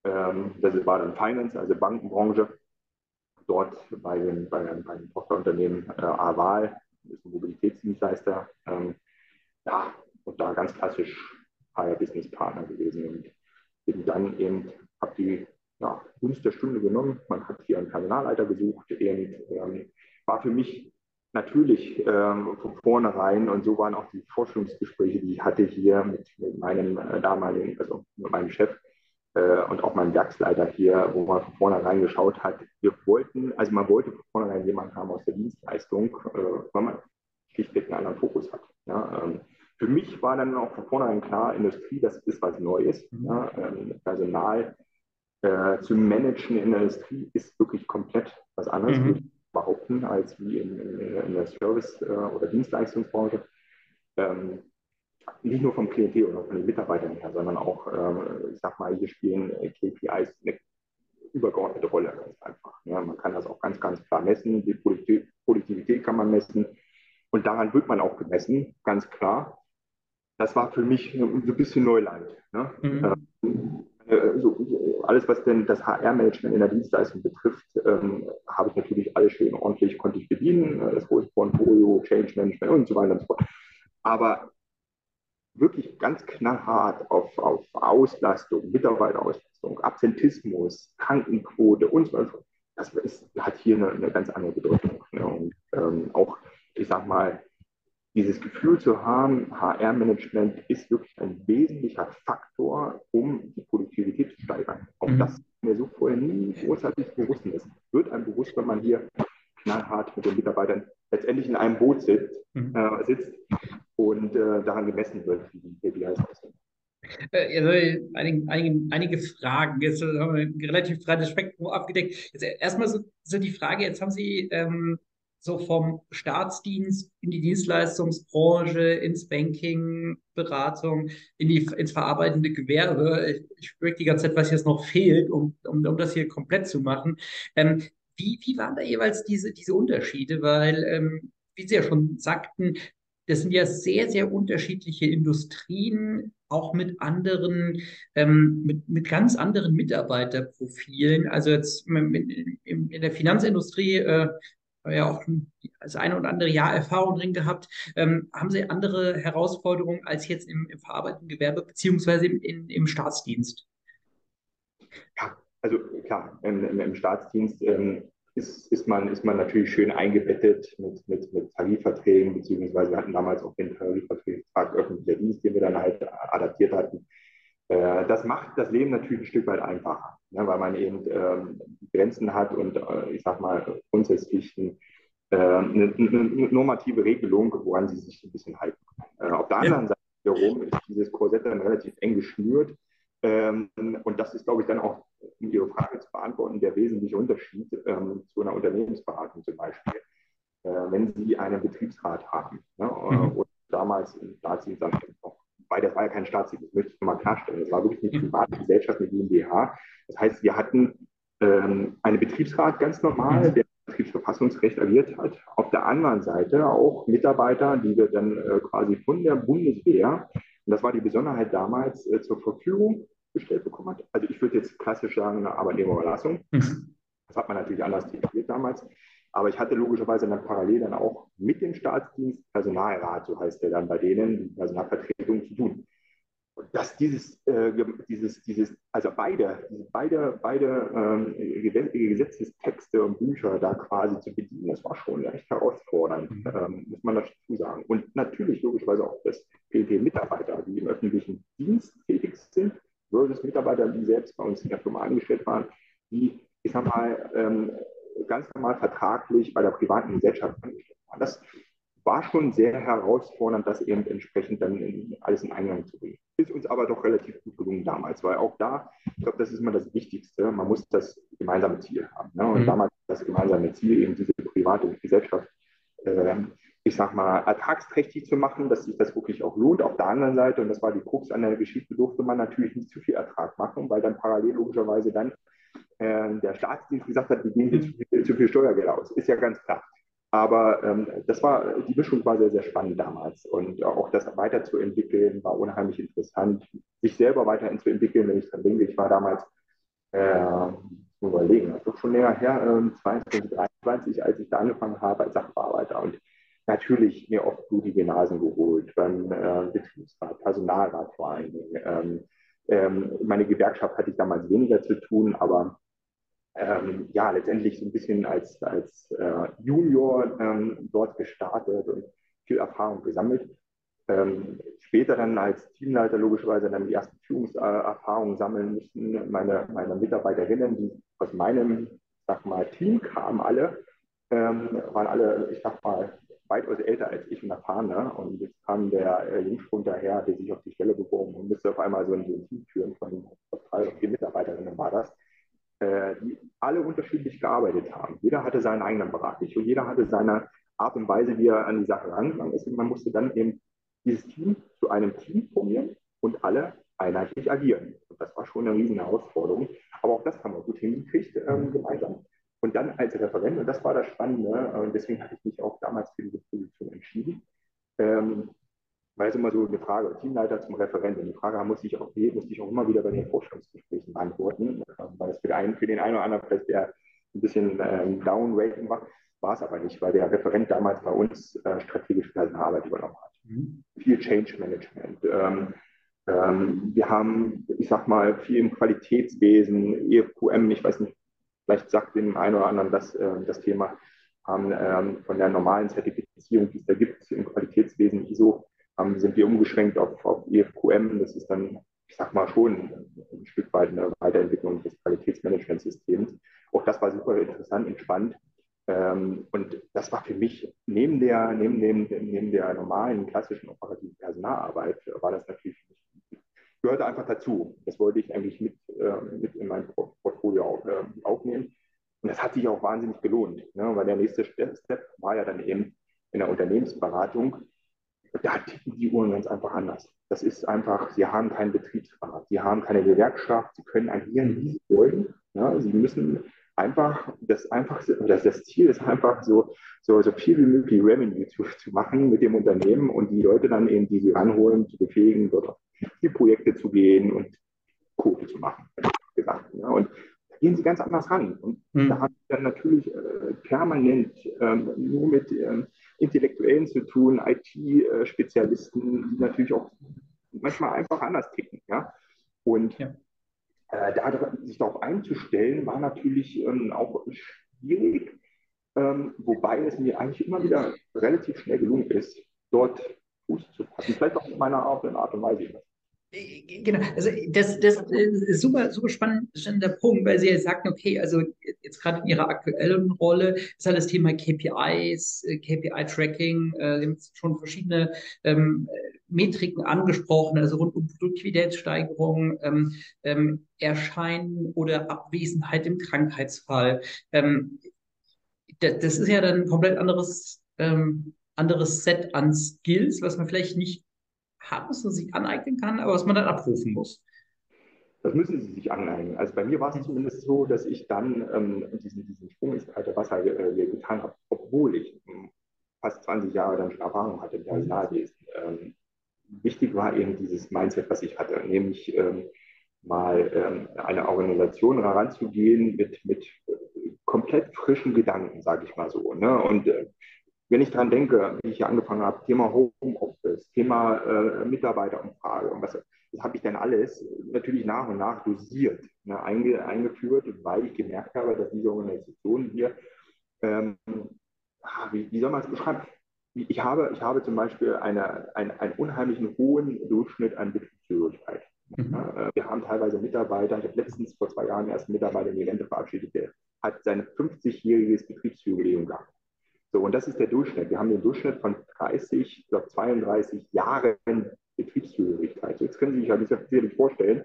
Ähm, das war dann Finance, also Bankenbranche. Dort bei dem, bei, bei dem Tochterunternehmen äh, Aval, das ist ein Mobilitätsdienstleister. Ähm, ja, und da ganz klassisch HR-Business-Partner gewesen. Und bin dann eben, habe die ja, Gunst der Stunde genommen. Man hat hier einen Personalleiter gesucht. Und, ähm, war für mich natürlich ähm, von vornherein, und so waren auch die Forschungsgespräche, die ich hatte hier mit, mit meinem äh, damaligen, also mit meinem Chef äh, und auch meinem Werksleiter hier, wo man von vornherein geschaut hat, wir wollten, also man wollte von vornherein jemanden haben aus der Dienstleistung, äh, weil man schlichtweg einen anderen Fokus hat. Ja, ähm, für mich war dann auch von vornherein klar, Industrie, das ist was Neues. Mhm. Ja, ähm, Personal äh, zu managen in der Industrie ist wirklich komplett was anderes. Mhm behaupten, als wie in, in, in der Service- äh, oder Dienstleistungsbranche. Ähm, nicht nur vom Klientel oder von den Mitarbeitern her, sondern auch, äh, ich sag mal, hier spielen KPIs eine übergeordnete Rolle ganz einfach. Ja, man kann das auch ganz, ganz klar messen. Die Produktivität kann man messen. Und daran wird man auch gemessen, ganz klar. Das war für mich so ein bisschen Neuland. Ne? Mhm. Äh, so, alles, was denn das HR-Management in der Dienstleistung betrifft, ähm, habe ich natürlich alles schön ordentlich, konnte ich bedienen, äh, das große Portfolio, Change Management und so weiter und so fort. Aber wirklich ganz knallhart auf, auf Auslastung, Mitarbeiterauslastung, Absentismus, Krankenquote und so weiter, das ist, hat hier eine, eine ganz andere Bedeutung. Ne? Und ähm, auch, ich sag mal, dieses Gefühl zu haben, HR-Management ist wirklich ein wesentlicher Faktor, um die Produktivität zu steigern. Auch mhm. das mir so vorher nie großartig bewusst ist. Wird einem bewusst, wenn man hier knallhart mit den Mitarbeitern letztendlich in einem Boot sitzt, mhm. äh, sitzt und äh, daran gemessen wird, wie die KPIs aussehen. Also einige, einige, einige, Fragen. Jetzt haben wir ein relativ breites Spektrum abgedeckt. Jetzt erstmal so, so die Frage, jetzt haben Sie ähm, so vom Staatsdienst in die Dienstleistungsbranche, ins Banking, Beratung, in die, ins verarbeitende Gewerbe. Ich, ich spüre die ganze Zeit, was jetzt noch fehlt, um, um, um das hier komplett zu machen. Ähm, wie, wie waren da jeweils diese, diese Unterschiede? Weil, ähm, wie Sie ja schon sagten, das sind ja sehr, sehr unterschiedliche Industrien, auch mit anderen, ähm, mit, mit ganz anderen Mitarbeiterprofilen. Also jetzt in, in, der Finanzindustrie äh, ja auch das eine oder andere Jahr Erfahrung drin gehabt. Ähm, haben Sie andere Herausforderungen als jetzt im, im verarbeitenden Gewerbe beziehungsweise im, in, im Staatsdienst? Ja, also klar, im, im Staatsdienst ähm, ist, ist, man, ist man natürlich schön eingebettet mit, mit, mit Tarifverträgen, beziehungsweise wir hatten damals auch den Tarifvertrag öffentlicher Dienst, den wir dann halt adaptiert hatten. Äh, das macht das Leben natürlich ein Stück weit einfacher, ne, weil man eben ähm, Grenzen hat und äh, ich sag mal grundsätzlich ein, äh, eine, eine, normative Regelung, woran sie sich ein bisschen halten. Äh, auf der anderen Seite wiederum ist dieses Korsett dann relativ eng geschnürt. Ähm, und das ist, glaube ich, dann auch, um Ihre Frage zu beantworten, der wesentliche Unterschied ähm, zu einer Unternehmensberatung zum Beispiel. Äh, wenn Sie einen Betriebsrat haben ne, mhm. und damals im Staatsdienst dann noch weil das war ja kein Staatsdienst, das möchte ich nochmal klarstellen. Das war wirklich eine private Gesellschaft, eine GmbH. Das heißt, wir hatten ähm, einen Betriebsrat ganz normal, der Betriebsverfassungsrecht agiert hat. Auf der anderen Seite auch Mitarbeiter, die wir dann äh, quasi von der Bundeswehr, und das war die Besonderheit damals, äh, zur Verfügung gestellt bekommen hat. Also ich würde jetzt klassisch sagen, eine Arbeitnehmerüberlassung. Mhm. Das hat man natürlich anders definiert damals. Aber ich hatte logischerweise dann parallel dann auch mit dem Staatsdienst Personalrat, so heißt der dann bei denen, die Personalvertretung zu tun. Und dass dieses, äh, dieses, dieses, also beide, diese beide, beide ähm, Gesetzestexte und Bücher da quasi zu bedienen, das war schon recht herausfordernd, mhm. ähm, muss man dazu sagen. Und natürlich logischerweise auch, dass PLT-Mitarbeiter, die im öffentlichen Dienst tätig sind, versus Mitarbeiter, die selbst bei uns in der Firma angestellt waren, die, ich sag mal, ähm, ganz normal vertraglich bei der privaten Gesellschaft angestellt waren. Das war schon sehr herausfordernd, das eben entsprechend dann in, alles in Eingang zu bringen. Ist uns aber doch relativ gut gelungen damals, weil auch da, ich glaube, das ist immer das Wichtigste, man muss das gemeinsame Ziel haben. Ne? Und mhm. damals das gemeinsame Ziel, eben diese private Gesellschaft, äh, ich sag mal, ertragsträchtig zu machen, dass sich das wirklich auch lohnt. Auf der anderen Seite, und das war die Krux an der Geschichte, durfte man natürlich nicht zu viel Ertrag machen, weil dann parallel logischerweise dann äh, der Staatsdienst gesagt hat, wir hier zu viel, zu viel Steuergeld aus. Ist ja ganz klar. Aber ähm, das war, die Mischung war sehr, sehr spannend damals. Und auch das weiterzuentwickeln war unheimlich interessant. Sich selber weiterzuentwickeln, wenn ich dran denke, ich war damals, äh, überlegen, das ist schon länger her, äh, 22, 23, als ich da angefangen habe als Sachbearbeiter. Und natürlich mir oft blutige Nasen geholt, beim äh, Betriebsrat, Personalrat vor allen Dingen. Ähm, ähm, meine Gewerkschaft hatte ich damals weniger zu tun, aber ähm, ja, letztendlich so ein bisschen als, als äh, Junior ähm, dort gestartet und viel Erfahrung gesammelt. Ähm, später dann als Teamleiter logischerweise dann die ersten Führungserfahrungen sammeln müssen. Meine, meine Mitarbeiterinnen, die aus meinem, sag mal, Team kamen alle, ähm, waren alle, ich sag mal, weitaus älter als ich und erfahrener. Und jetzt kam der äh, Jungspund daher, der sich auf die Stelle beworben und musste auf einmal so ein Team führen von drei oder vier Mitarbeiterinnen war das äh, die alle unterschiedlich gearbeitet haben. Jeder hatte seinen eigenen Bereich und jeder hatte seine Art und Weise, wie er an die Sache rangegangen ist. Und man musste dann eben dieses Team zu einem Team formieren und alle einheitlich agieren. Und das war schon eine riesen Herausforderung. Aber auch das haben wir gut hingekriegt ähm, gemeinsam. Und dann als Referent, und das war das Spannende, und deswegen hatte ich mich auch damals für diese Position entschieden, ähm, weil es immer so eine Frage, Teamleiter zum Referenten. Die Frage muss ich auch, muss ich auch immer wieder bei den Vorstellungsgesprächen beantworten, weil es für den einen, für den einen oder anderen vielleicht der ein bisschen ähm, Down-Rating war. War es aber nicht, weil der Referent damals bei uns äh, strategische Personalarbeit übernommen hat. Mhm. Viel Change Management. Ähm, ähm, wir haben, ich sag mal, viel im Qualitätswesen, EFQM, ich weiß nicht, vielleicht sagt dem einen oder anderen das, äh, das Thema, haben ähm, von der normalen Zertifizierung, die es da gibt im Qualitätswesen ISO, ähm, sind wir umgeschwenkt auf, auf EFQM. Das ist dann, ich sag mal, schon ein Stück weit eine Weiterentwicklung des Qualitätsmanagementsystems. Auch das war super interessant und spannend. Ähm, und das war für mich neben der, neben, dem, neben der normalen, klassischen operativen Personalarbeit, war das natürlich, gehörte einfach dazu. Das wollte ich eigentlich mit, äh, mit in mein Portfolio auf, äh, aufnehmen. Und das hat sich auch wahnsinnig gelohnt, ne? weil der nächste Step war ja dann eben in der Unternehmensberatung da ticken die Uhren ganz einfach anders. Das ist einfach, sie haben keinen Betriebsrat, sie haben keine Gewerkschaft, sie können agieren, wie sie wollen. Ja, sie müssen einfach, das einfach, das, das Ziel ist einfach so, so, so viel wie möglich Revenue zu, zu machen mit dem Unternehmen und die Leute dann eben, die sie ranholen, zu befähigen, dort auf die Projekte zu gehen und Quote zu machen. Gesagt, ja. Und da gehen sie ganz anders ran. Und mhm. da haben sie dann natürlich äh, permanent ähm, nur mit ähm, Intellektuellen zu tun, IT-Spezialisten, die natürlich auch manchmal einfach anders ticken. Ja? Und ja. Äh, da, sich darauf einzustellen, war natürlich ähm, auch schwierig, ähm, wobei es mir eigentlich immer wieder relativ schnell gelungen ist, dort Fuß zu fassen. Vielleicht auch in meiner Art und Weise. Genau, also das, das ist super, super spannender Punkt, weil Sie ja sagten, okay, also jetzt gerade in Ihrer aktuellen Rolle ist halt das Thema KPIs, KPI-Tracking, äh, Sie haben schon verschiedene ähm, Metriken angesprochen, also rund um Produktivitätssteigerung, ähm, ähm, Erscheinen oder Abwesenheit im Krankheitsfall. Ähm, das, das, ist ja dann ein komplett anderes, ähm, anderes Set an Skills, was man vielleicht nicht haben, was man sich aneignen kann, aber was man dann abrufen muss. Das müssen sie sich aneignen. Also bei mir war es mhm. zumindest so, dass ich dann ähm, diesen, diesen Sprung ins kalte Wasser äh, getan habe, obwohl ich ähm, fast 20 Jahre dann schon Erfahrung hatte im Personalwesen. Ähm, wichtig war eben dieses Mindset, was ich hatte, nämlich ähm, mal ähm, eine Organisation heranzugehen mit, mit äh, komplett frischen Gedanken, sage ich mal so. Ne? Und äh, wenn ich daran denke, wie ich hier angefangen habe, Thema Homeoffice, Thema äh, Mitarbeiterumfrage und was das habe ich dann alles natürlich nach und nach dosiert, ne, einge, eingeführt, weil ich gemerkt habe, dass diese Organisation hier, ähm, ah, wie, wie, soll man es beschreiben? Ich habe, ich habe zum Beispiel eine, eine, einen unheimlichen hohen Durchschnitt an Betriebszugehörigkeit. Mhm. Äh, wir haben teilweise Mitarbeiter, ich habe letztens vor zwei Jahren erst einen Mitarbeiter in die Rente verabschiedet, der hat sein 50-jähriges Betriebsjubiläum gehabt. So, und das ist der Durchschnitt. Wir haben den Durchschnitt von 30 oder 32 Jahren Betriebszugehörigkeit. Jetzt können Sie sich ja sicherlich vorstellen,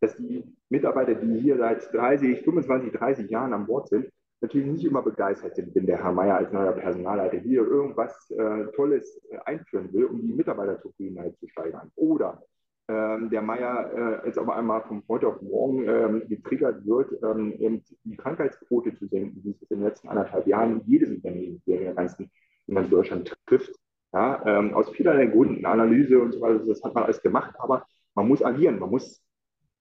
dass die Mitarbeiter, die hier seit 30, 25, 30 Jahren an Bord sind, natürlich nicht immer begeistert sind, wenn der Herr Meier als neuer Personalleiter hier irgendwas äh, Tolles äh, einführen will, um die Mitarbeiterzufriedenheit zu steigern. Oder ähm, der Meier äh, jetzt auf einmal von heute auf morgen ähm, getriggert wird, ähm, eben die Krankheitsquote zu senken, die es in den letzten anderthalb Jahren jedes Unternehmen in, der ganzen, in ganz Deutschland trifft. Ja, ähm, aus vielerlei Gründen, Analyse und so weiter, das hat man alles gemacht, aber man muss agieren, man muss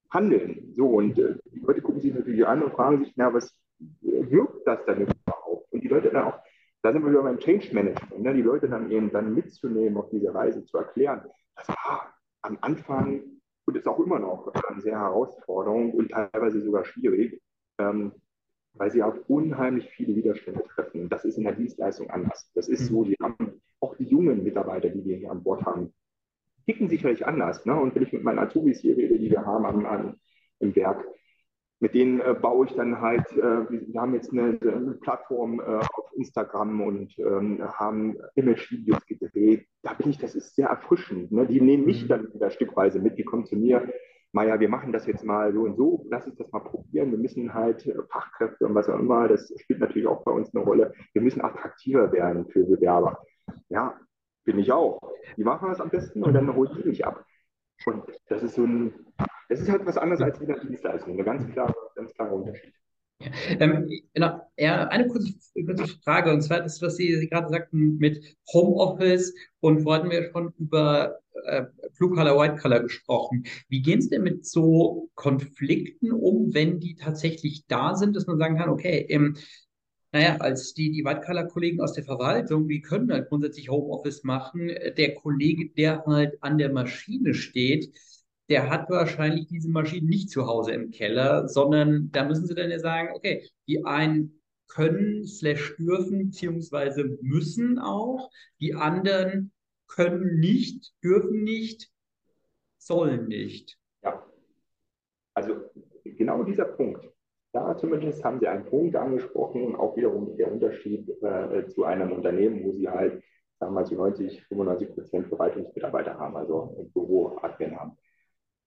handeln. So, und äh, die Leute gucken sich natürlich an und fragen sich, na, was wirkt das denn überhaupt? Und die Leute dann auch, da sind wir wieder beim Change Management, ne? die Leute dann eben dann mitzunehmen auf diese Reise, zu erklären, das war am Anfang und ist auch immer noch eine sehr Herausforderung und teilweise sogar schwierig, ähm, weil sie auf unheimlich viele Widerstände treffen. Das ist in der Dienstleistung anders. Das ist so, die haben auch die jungen Mitarbeiter, die wir hier an Bord haben, ticken sicherlich anders. Ne? Und wenn ich mit meinen Azubis hier rede, die wir haben an, an, im Werk, mit denen äh, baue ich dann halt, äh, wir haben jetzt eine, eine Plattform äh, auf Instagram und ähm, haben Image-Videos gedreht. Da bin ich, das ist sehr erfrischend. Ne? Die nehmen mich mhm. dann wieder stückweise mit, die kommen zu mir. Maja, wir machen das jetzt mal so und so, lass uns das mal probieren. Wir müssen halt äh, Fachkräfte und was auch immer, das spielt natürlich auch bei uns eine Rolle. Wir müssen attraktiver werden für Bewerber. Ja, bin ich auch. Die machen das am besten und dann holt die mich ab. Und das ist so ein, das ist halt was anderes als wieder Dienstleistung. Eine ganz klare, ganz klare Unterschied. Ja, ähm, genau, ja, eine kurze, kurze, Frage, und zwar das, was Sie, Sie gerade sagten mit Homeoffice und wo hatten wir schon über äh, Blue Color, White Color gesprochen. Wie gehen es denn mit so Konflikten um, wenn die tatsächlich da sind, dass man sagen kann, okay, im, naja, als die, die White-Color-Kollegen aus der Verwaltung, die können halt grundsätzlich Homeoffice machen. Der Kollege, der halt an der Maschine steht, der hat wahrscheinlich diese Maschine nicht zu Hause im Keller, sondern da müssen sie dann ja sagen, okay, die einen können slash dürfen beziehungsweise müssen auch, die anderen können nicht, dürfen nicht, sollen nicht. Ja, also genau dieser Punkt. Da zumindest haben Sie einen Punkt angesprochen, auch wiederum der Unterschied äh, zu einem Unternehmen, wo Sie halt, sagen wir mal, 90, 95 Prozent Verwaltungsmitarbeiter haben, also Büroadmin haben.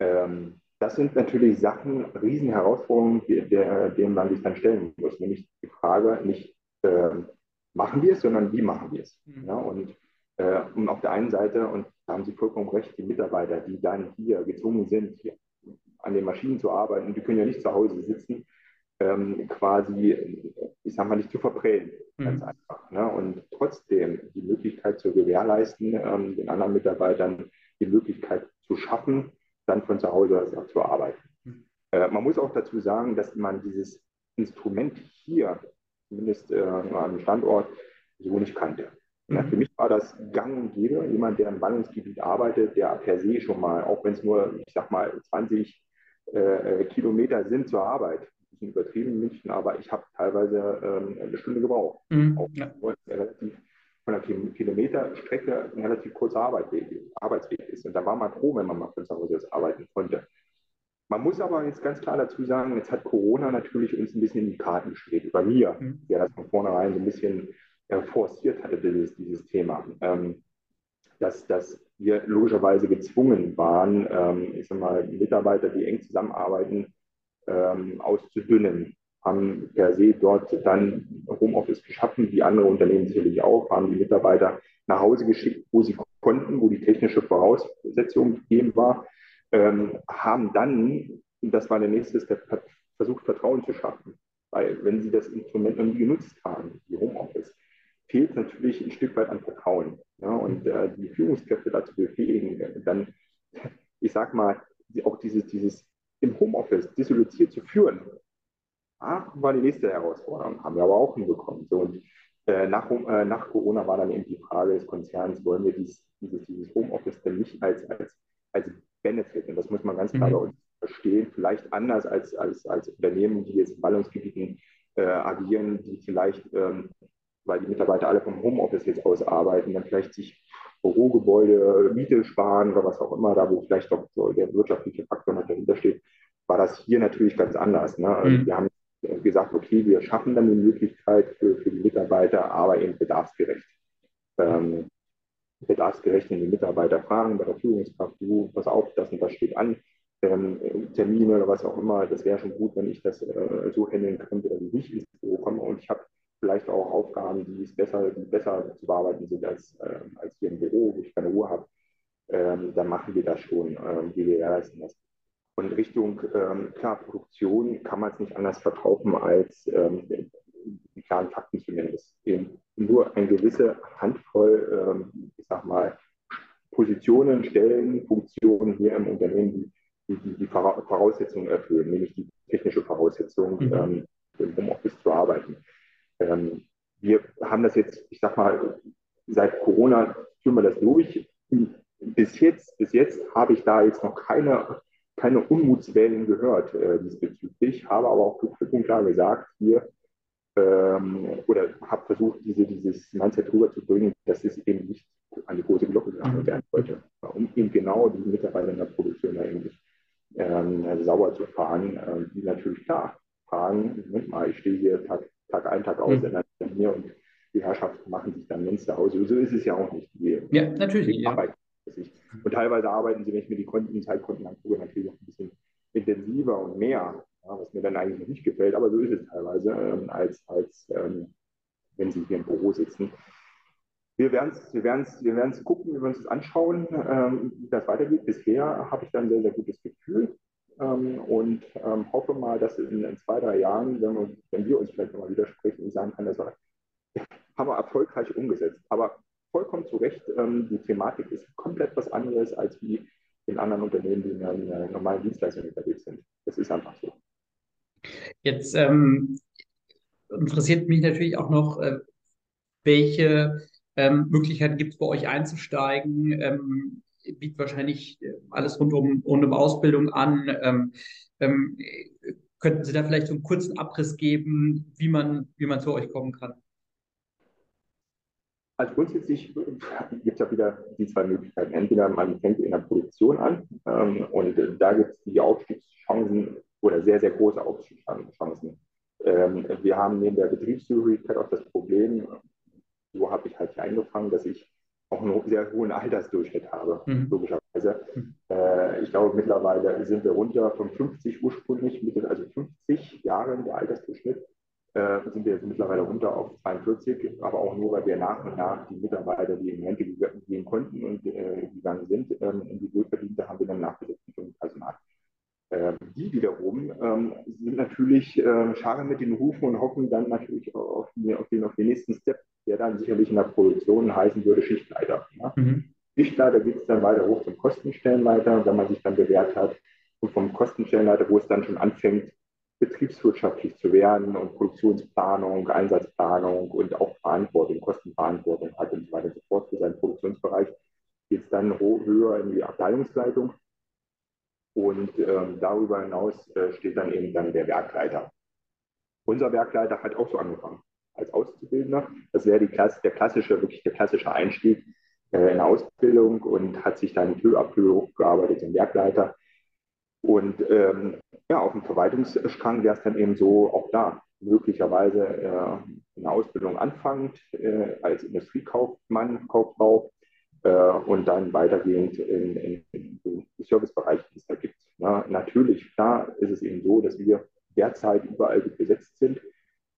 Ähm, das sind natürlich Sachen, Riesenherausforderungen, der, denen man sich dann stellen muss. Nämlich die Frage nicht, äh, machen wir es, sondern wie machen wir es. Mhm. Ja, und, äh, und auf der einen Seite, und da haben Sie vollkommen recht, die Mitarbeiter, die dann hier gezwungen sind, hier an den Maschinen zu arbeiten, die können ja nicht zu Hause sitzen, ähm, quasi, ich sag mal, nicht zu verprellen. Mhm. Ganz einfach. Ne? Und trotzdem die Möglichkeit zu gewährleisten, ähm, den anderen Mitarbeitern die Möglichkeit zu schaffen, dann von zu Hause aus zu arbeiten. Mhm. Äh, man muss auch dazu sagen, dass man dieses Instrument hier, zumindest äh, am Standort, so nicht kannte. Mhm. Für mich war das gang und gäbe, jemand, der im Ballungsgebiet arbeitet, der per se schon mal, auch wenn es nur, ich sag mal, 20 äh, äh, Kilometer sind zur Arbeit, bisschen übertrieben in München, aber ich habe teilweise ähm, eine Stunde gebraucht. Mhm. Auch ja. relativ von einer Kilometerstrecke ein relativ kurzer Arbeitsweg, ist. Und da war man froh, wenn man mal von zu Hause aus arbeiten konnte. Man muss aber jetzt ganz klar dazu sagen, jetzt hat Corona natürlich uns ein bisschen in die Karten gespielt, über mir, mhm. der das von vornherein so ein bisschen äh, forciert hatte, dieses, dieses Thema. Ähm, dass, dass wir logischerweise gezwungen waren, ähm, ich sag mal, Mitarbeiter, die eng zusammenarbeiten, ähm, auszudünnen. Haben per se dort dann Homeoffice geschaffen, wie andere Unternehmen sicherlich auch, haben die Mitarbeiter nach Hause geschickt, wo sie konnten, wo die technische Voraussetzung gegeben war, ähm, haben dann, das war der nächste Step, versucht, Vertrauen zu schaffen. Weil wenn sie das Instrument noch nie genutzt haben, die Homeoffice, fehlt natürlich ein Stück weit an Vertrauen. Ja, und äh, die Führungskräfte dazu befähigen, dann, ich sag mal, auch dieses, dieses im Homeoffice dissoziiert zu führen, ah, war die nächste Herausforderung. Haben wir aber auch hinbekommen. So, und äh, nach, äh, nach, Corona war dann eben die Frage des Konzerns, wollen wir dies, dieses, dieses Homeoffice denn nicht als, als, als Benefit, und das muss man ganz klar mhm. bei uns verstehen, vielleicht anders als, als, als Unternehmen, die jetzt in Ballungsgebieten äh, agieren, die vielleicht, ähm, weil die Mitarbeiter alle vom Homeoffice jetzt aus arbeiten, dann vielleicht sich Bürogebäude, Miete sparen oder was auch immer, da wo vielleicht doch so der wirtschaftliche Faktor noch dahinter steht, war das hier natürlich ganz anders. Ne? Also mhm. Wir haben gesagt, okay, wir schaffen dann die Möglichkeit für, für die Mitarbeiter, aber eben bedarfsgerecht. Ähm, bedarfsgerecht, wenn die Mitarbeiter fragen bei der Führungskraft, du, pass auf, das und das steht an, ähm, Termine oder was auch immer, das wäre schon gut, wenn ich das äh, so handeln könnte, dass ich ins Büro komme. Und ich habe vielleicht auch Aufgaben, die, es besser, die besser zu bearbeiten sind als, äh, als hier im Büro, wo ich keine Ruhe habe. Ähm, dann machen wir das schon, ähm, wir gewährleisten das. Und Richtung, ähm, klar, Produktion kann man es nicht anders verkaufen, als ähm, die klaren Fakten zu nennen. Es eben nur eine gewisse Handvoll, ähm, ich sag mal, Positionen, Stellen, Funktionen hier im Unternehmen, die die, die Voraussetzungen erfüllen, nämlich die technische Voraussetzung, mhm. ähm, im Homeoffice zu arbeiten. Ähm, wir haben das jetzt, ich sag mal, seit Corona führen wir das durch. Bis jetzt, bis jetzt habe ich da jetzt noch keine, keine Unmutswellen gehört äh, diesbezüglich, habe aber auch klipp und klar gesagt, hier ähm, oder habe versucht, diese, dieses Mindset rüberzubringen, dass es eben nicht an die große Glocke gehangen werden sollte, um eben genau die Mitarbeiter in der Produktion da irgendwie ähm, also sauber zu fahren, äh, die natürlich klar fragen, Moment mal, ich stehe hier Tag, Tag ein, Tag aus mhm. in mir und die Herrschaften machen sich dann Münster aus. So ist es ja auch nicht. Die, ja, natürlich. Die ja. Und teilweise arbeiten sie, wenn ich mir die Konten, Zeitkonten angucke, natürlich auch ein bisschen intensiver und mehr, ja, was mir dann eigentlich nicht gefällt, aber so ist es teilweise, ähm, als, als ähm, wenn sie hier im Büro sitzen. Wir werden es wir werden's, wir werden's gucken, wir werden das anschauen, ähm, wie das weitergeht. Bisher habe ich da ein sehr, sehr gutes Gefühl ähm, und ähm, hoffe mal, dass in, in, zwei, drei Jahren, wenn wir, wenn wir uns vielleicht nochmal widersprechen, ich sagen kann, das haben wir erfolgreich umgesetzt. Aber vollkommen zu Recht, ähm, die Thematik ist komplett was anderes als wie in anderen Unternehmen, die in der, in der normalen Dienstleistung unterwegs sind. Das ist einfach so. Jetzt ähm, interessiert mich natürlich auch noch, äh, welche ähm, Möglichkeiten gibt es bei euch einzusteigen? Ähm, bietet wahrscheinlich äh, alles rund um, rund um Ausbildung an. Ähm, ähm, könnten Sie da vielleicht so einen kurzen Abriss geben, wie man, wie man zu euch kommen kann? Also grundsätzlich gibt es ja wieder die zwei Möglichkeiten. Entweder man fängt in der Produktion an ähm, und äh, da gibt es die Aufstiegschancen oder sehr, sehr große Aufstiegschancen. Ähm, wir haben neben der Betriebszugehörigkeit auch das Problem, so habe ich halt hier angefangen, dass ich auch einen sehr hohen Altersdurchschnitt habe, mhm. logischerweise. Mhm. Äh, ich glaube, mittlerweile sind wir runter von 50 ursprünglich, also 50 Jahren der Altersdurchschnitt äh, sind wir jetzt mittlerweile runter auf 42, aber auch nur, weil wir nach und nach die Mitarbeiter, die in Rente gehen konnten und äh, gegangen sind, ähm, in die Wohlverdiente haben wir dann nachgesetzt mit dem Personal. Ähm, die wiederum ähm, sind natürlich äh, scharen mit den Hufen und hoffen dann natürlich auf, die, auf, den, auf den nächsten Step, der dann sicherlich in der Produktion heißen würde Schichtleiter. Ja? Mhm. Schichtleiter geht es dann weiter hoch zum Kostenstellenleiter, wenn man sich dann bewährt hat. Und vom Kostenstellenleiter, wo es dann schon anfängt, betriebswirtschaftlich zu werden und Produktionsplanung, Einsatzplanung und auch Verantwortung, Kostenverantwortung hat und so weiter und so fort für seinen Produktionsbereich, geht es dann höher in die Abteilungsleitung. Und ähm, darüber hinaus äh, steht dann eben dann der Werkleiter. Unser Werkleiter hat auch so angefangen als Auszubildender. Das wäre Klasse, der klassische, wirklich der klassische Einstieg äh, in Ausbildung und hat sich dann peu à peu hochgearbeitet zum Werkleiter und ähm, ja, auf dem Verwaltungsstrang wäre es dann eben so, auch da möglicherweise äh, eine Ausbildung anfangend äh, als Industriekaufmann, Kauffrau äh, und dann weitergehend in, in, in den Servicebereich, die es da gibt. Ja, natürlich, klar, ist es eben so, dass wir derzeit überall gut besetzt sind.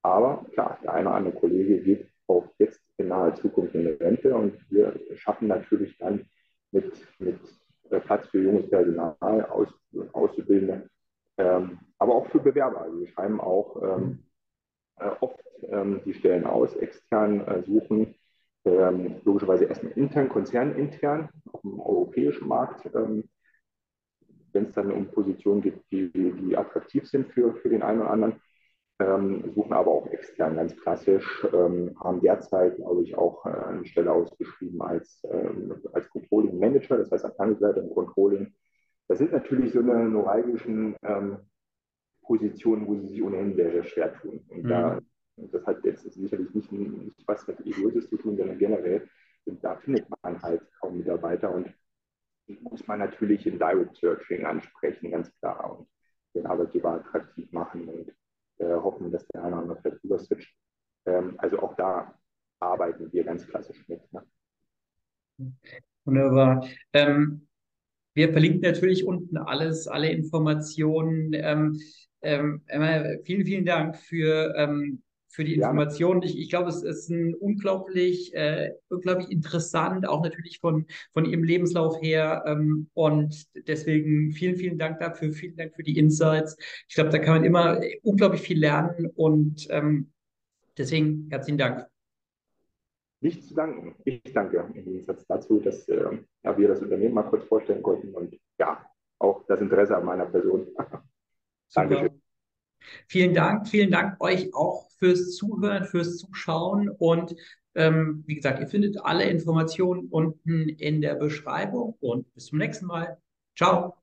Aber klar, der eine oder andere Kollege geht auch jetzt in naher Zukunft in Rente und wir schaffen natürlich dann mit, mit Platz für junges Personal, Aus, Auszubildende, ähm, aber auch für Bewerber. Also wir schreiben auch ähm, äh, oft ähm, die Stellen aus, extern äh, suchen, ähm, logischerweise erstmal intern, konzernintern, auf dem europäischen Markt. Ähm, wenn es dann um Positionen geht, die, die attraktiv sind für, für den einen oder anderen, ähm, suchen aber auch extern ganz klassisch, ähm, haben derzeit, glaube ich, auch äh, eine Stelle ausgeschrieben als, ähm, als Controlling Manager, das heißt Abteilungsleiter im Controlling. Das sind natürlich so eine neuralgischen ähm, Positionen, wo sie sich ohnehin sehr, sehr schwer tun. Und mhm. da, das hat jetzt sicherlich nicht, nicht was mit Egoismus zu tun, sondern generell, da findet man halt kaum Mitarbeiter und die muss man natürlich in Direct Searching ansprechen, ganz klar, und den Arbeitgeber attraktiv machen und äh, hoffen, dass der eine oder andere vielleicht rüber switcht. Ähm, also auch da arbeiten wir ganz klassisch mit. Ne? Wunderbar. Ähm, Wir verlinken natürlich unten alles, alle Informationen. Ähm, ähm, vielen, vielen Dank für, ähm, für die Informationen. Ich, ich glaube, es ist ein unglaublich, äh, unglaublich interessant, auch natürlich von, von Ihrem Lebenslauf her. Ähm, und deswegen vielen, vielen Dank dafür, vielen Dank für die Insights. Ich glaube, da kann man immer unglaublich viel lernen und ähm, deswegen herzlichen Dank. Nichts zu danken. Ich danke im Gegensatz dazu, dass äh, ja, wir das Unternehmen mal kurz vorstellen konnten und ja, auch das Interesse an meiner Person. Dankeschön. Vielen Dank, vielen Dank euch auch fürs Zuhören, fürs Zuschauen und ähm, wie gesagt, ihr findet alle Informationen unten in der Beschreibung und bis zum nächsten Mal. Ciao.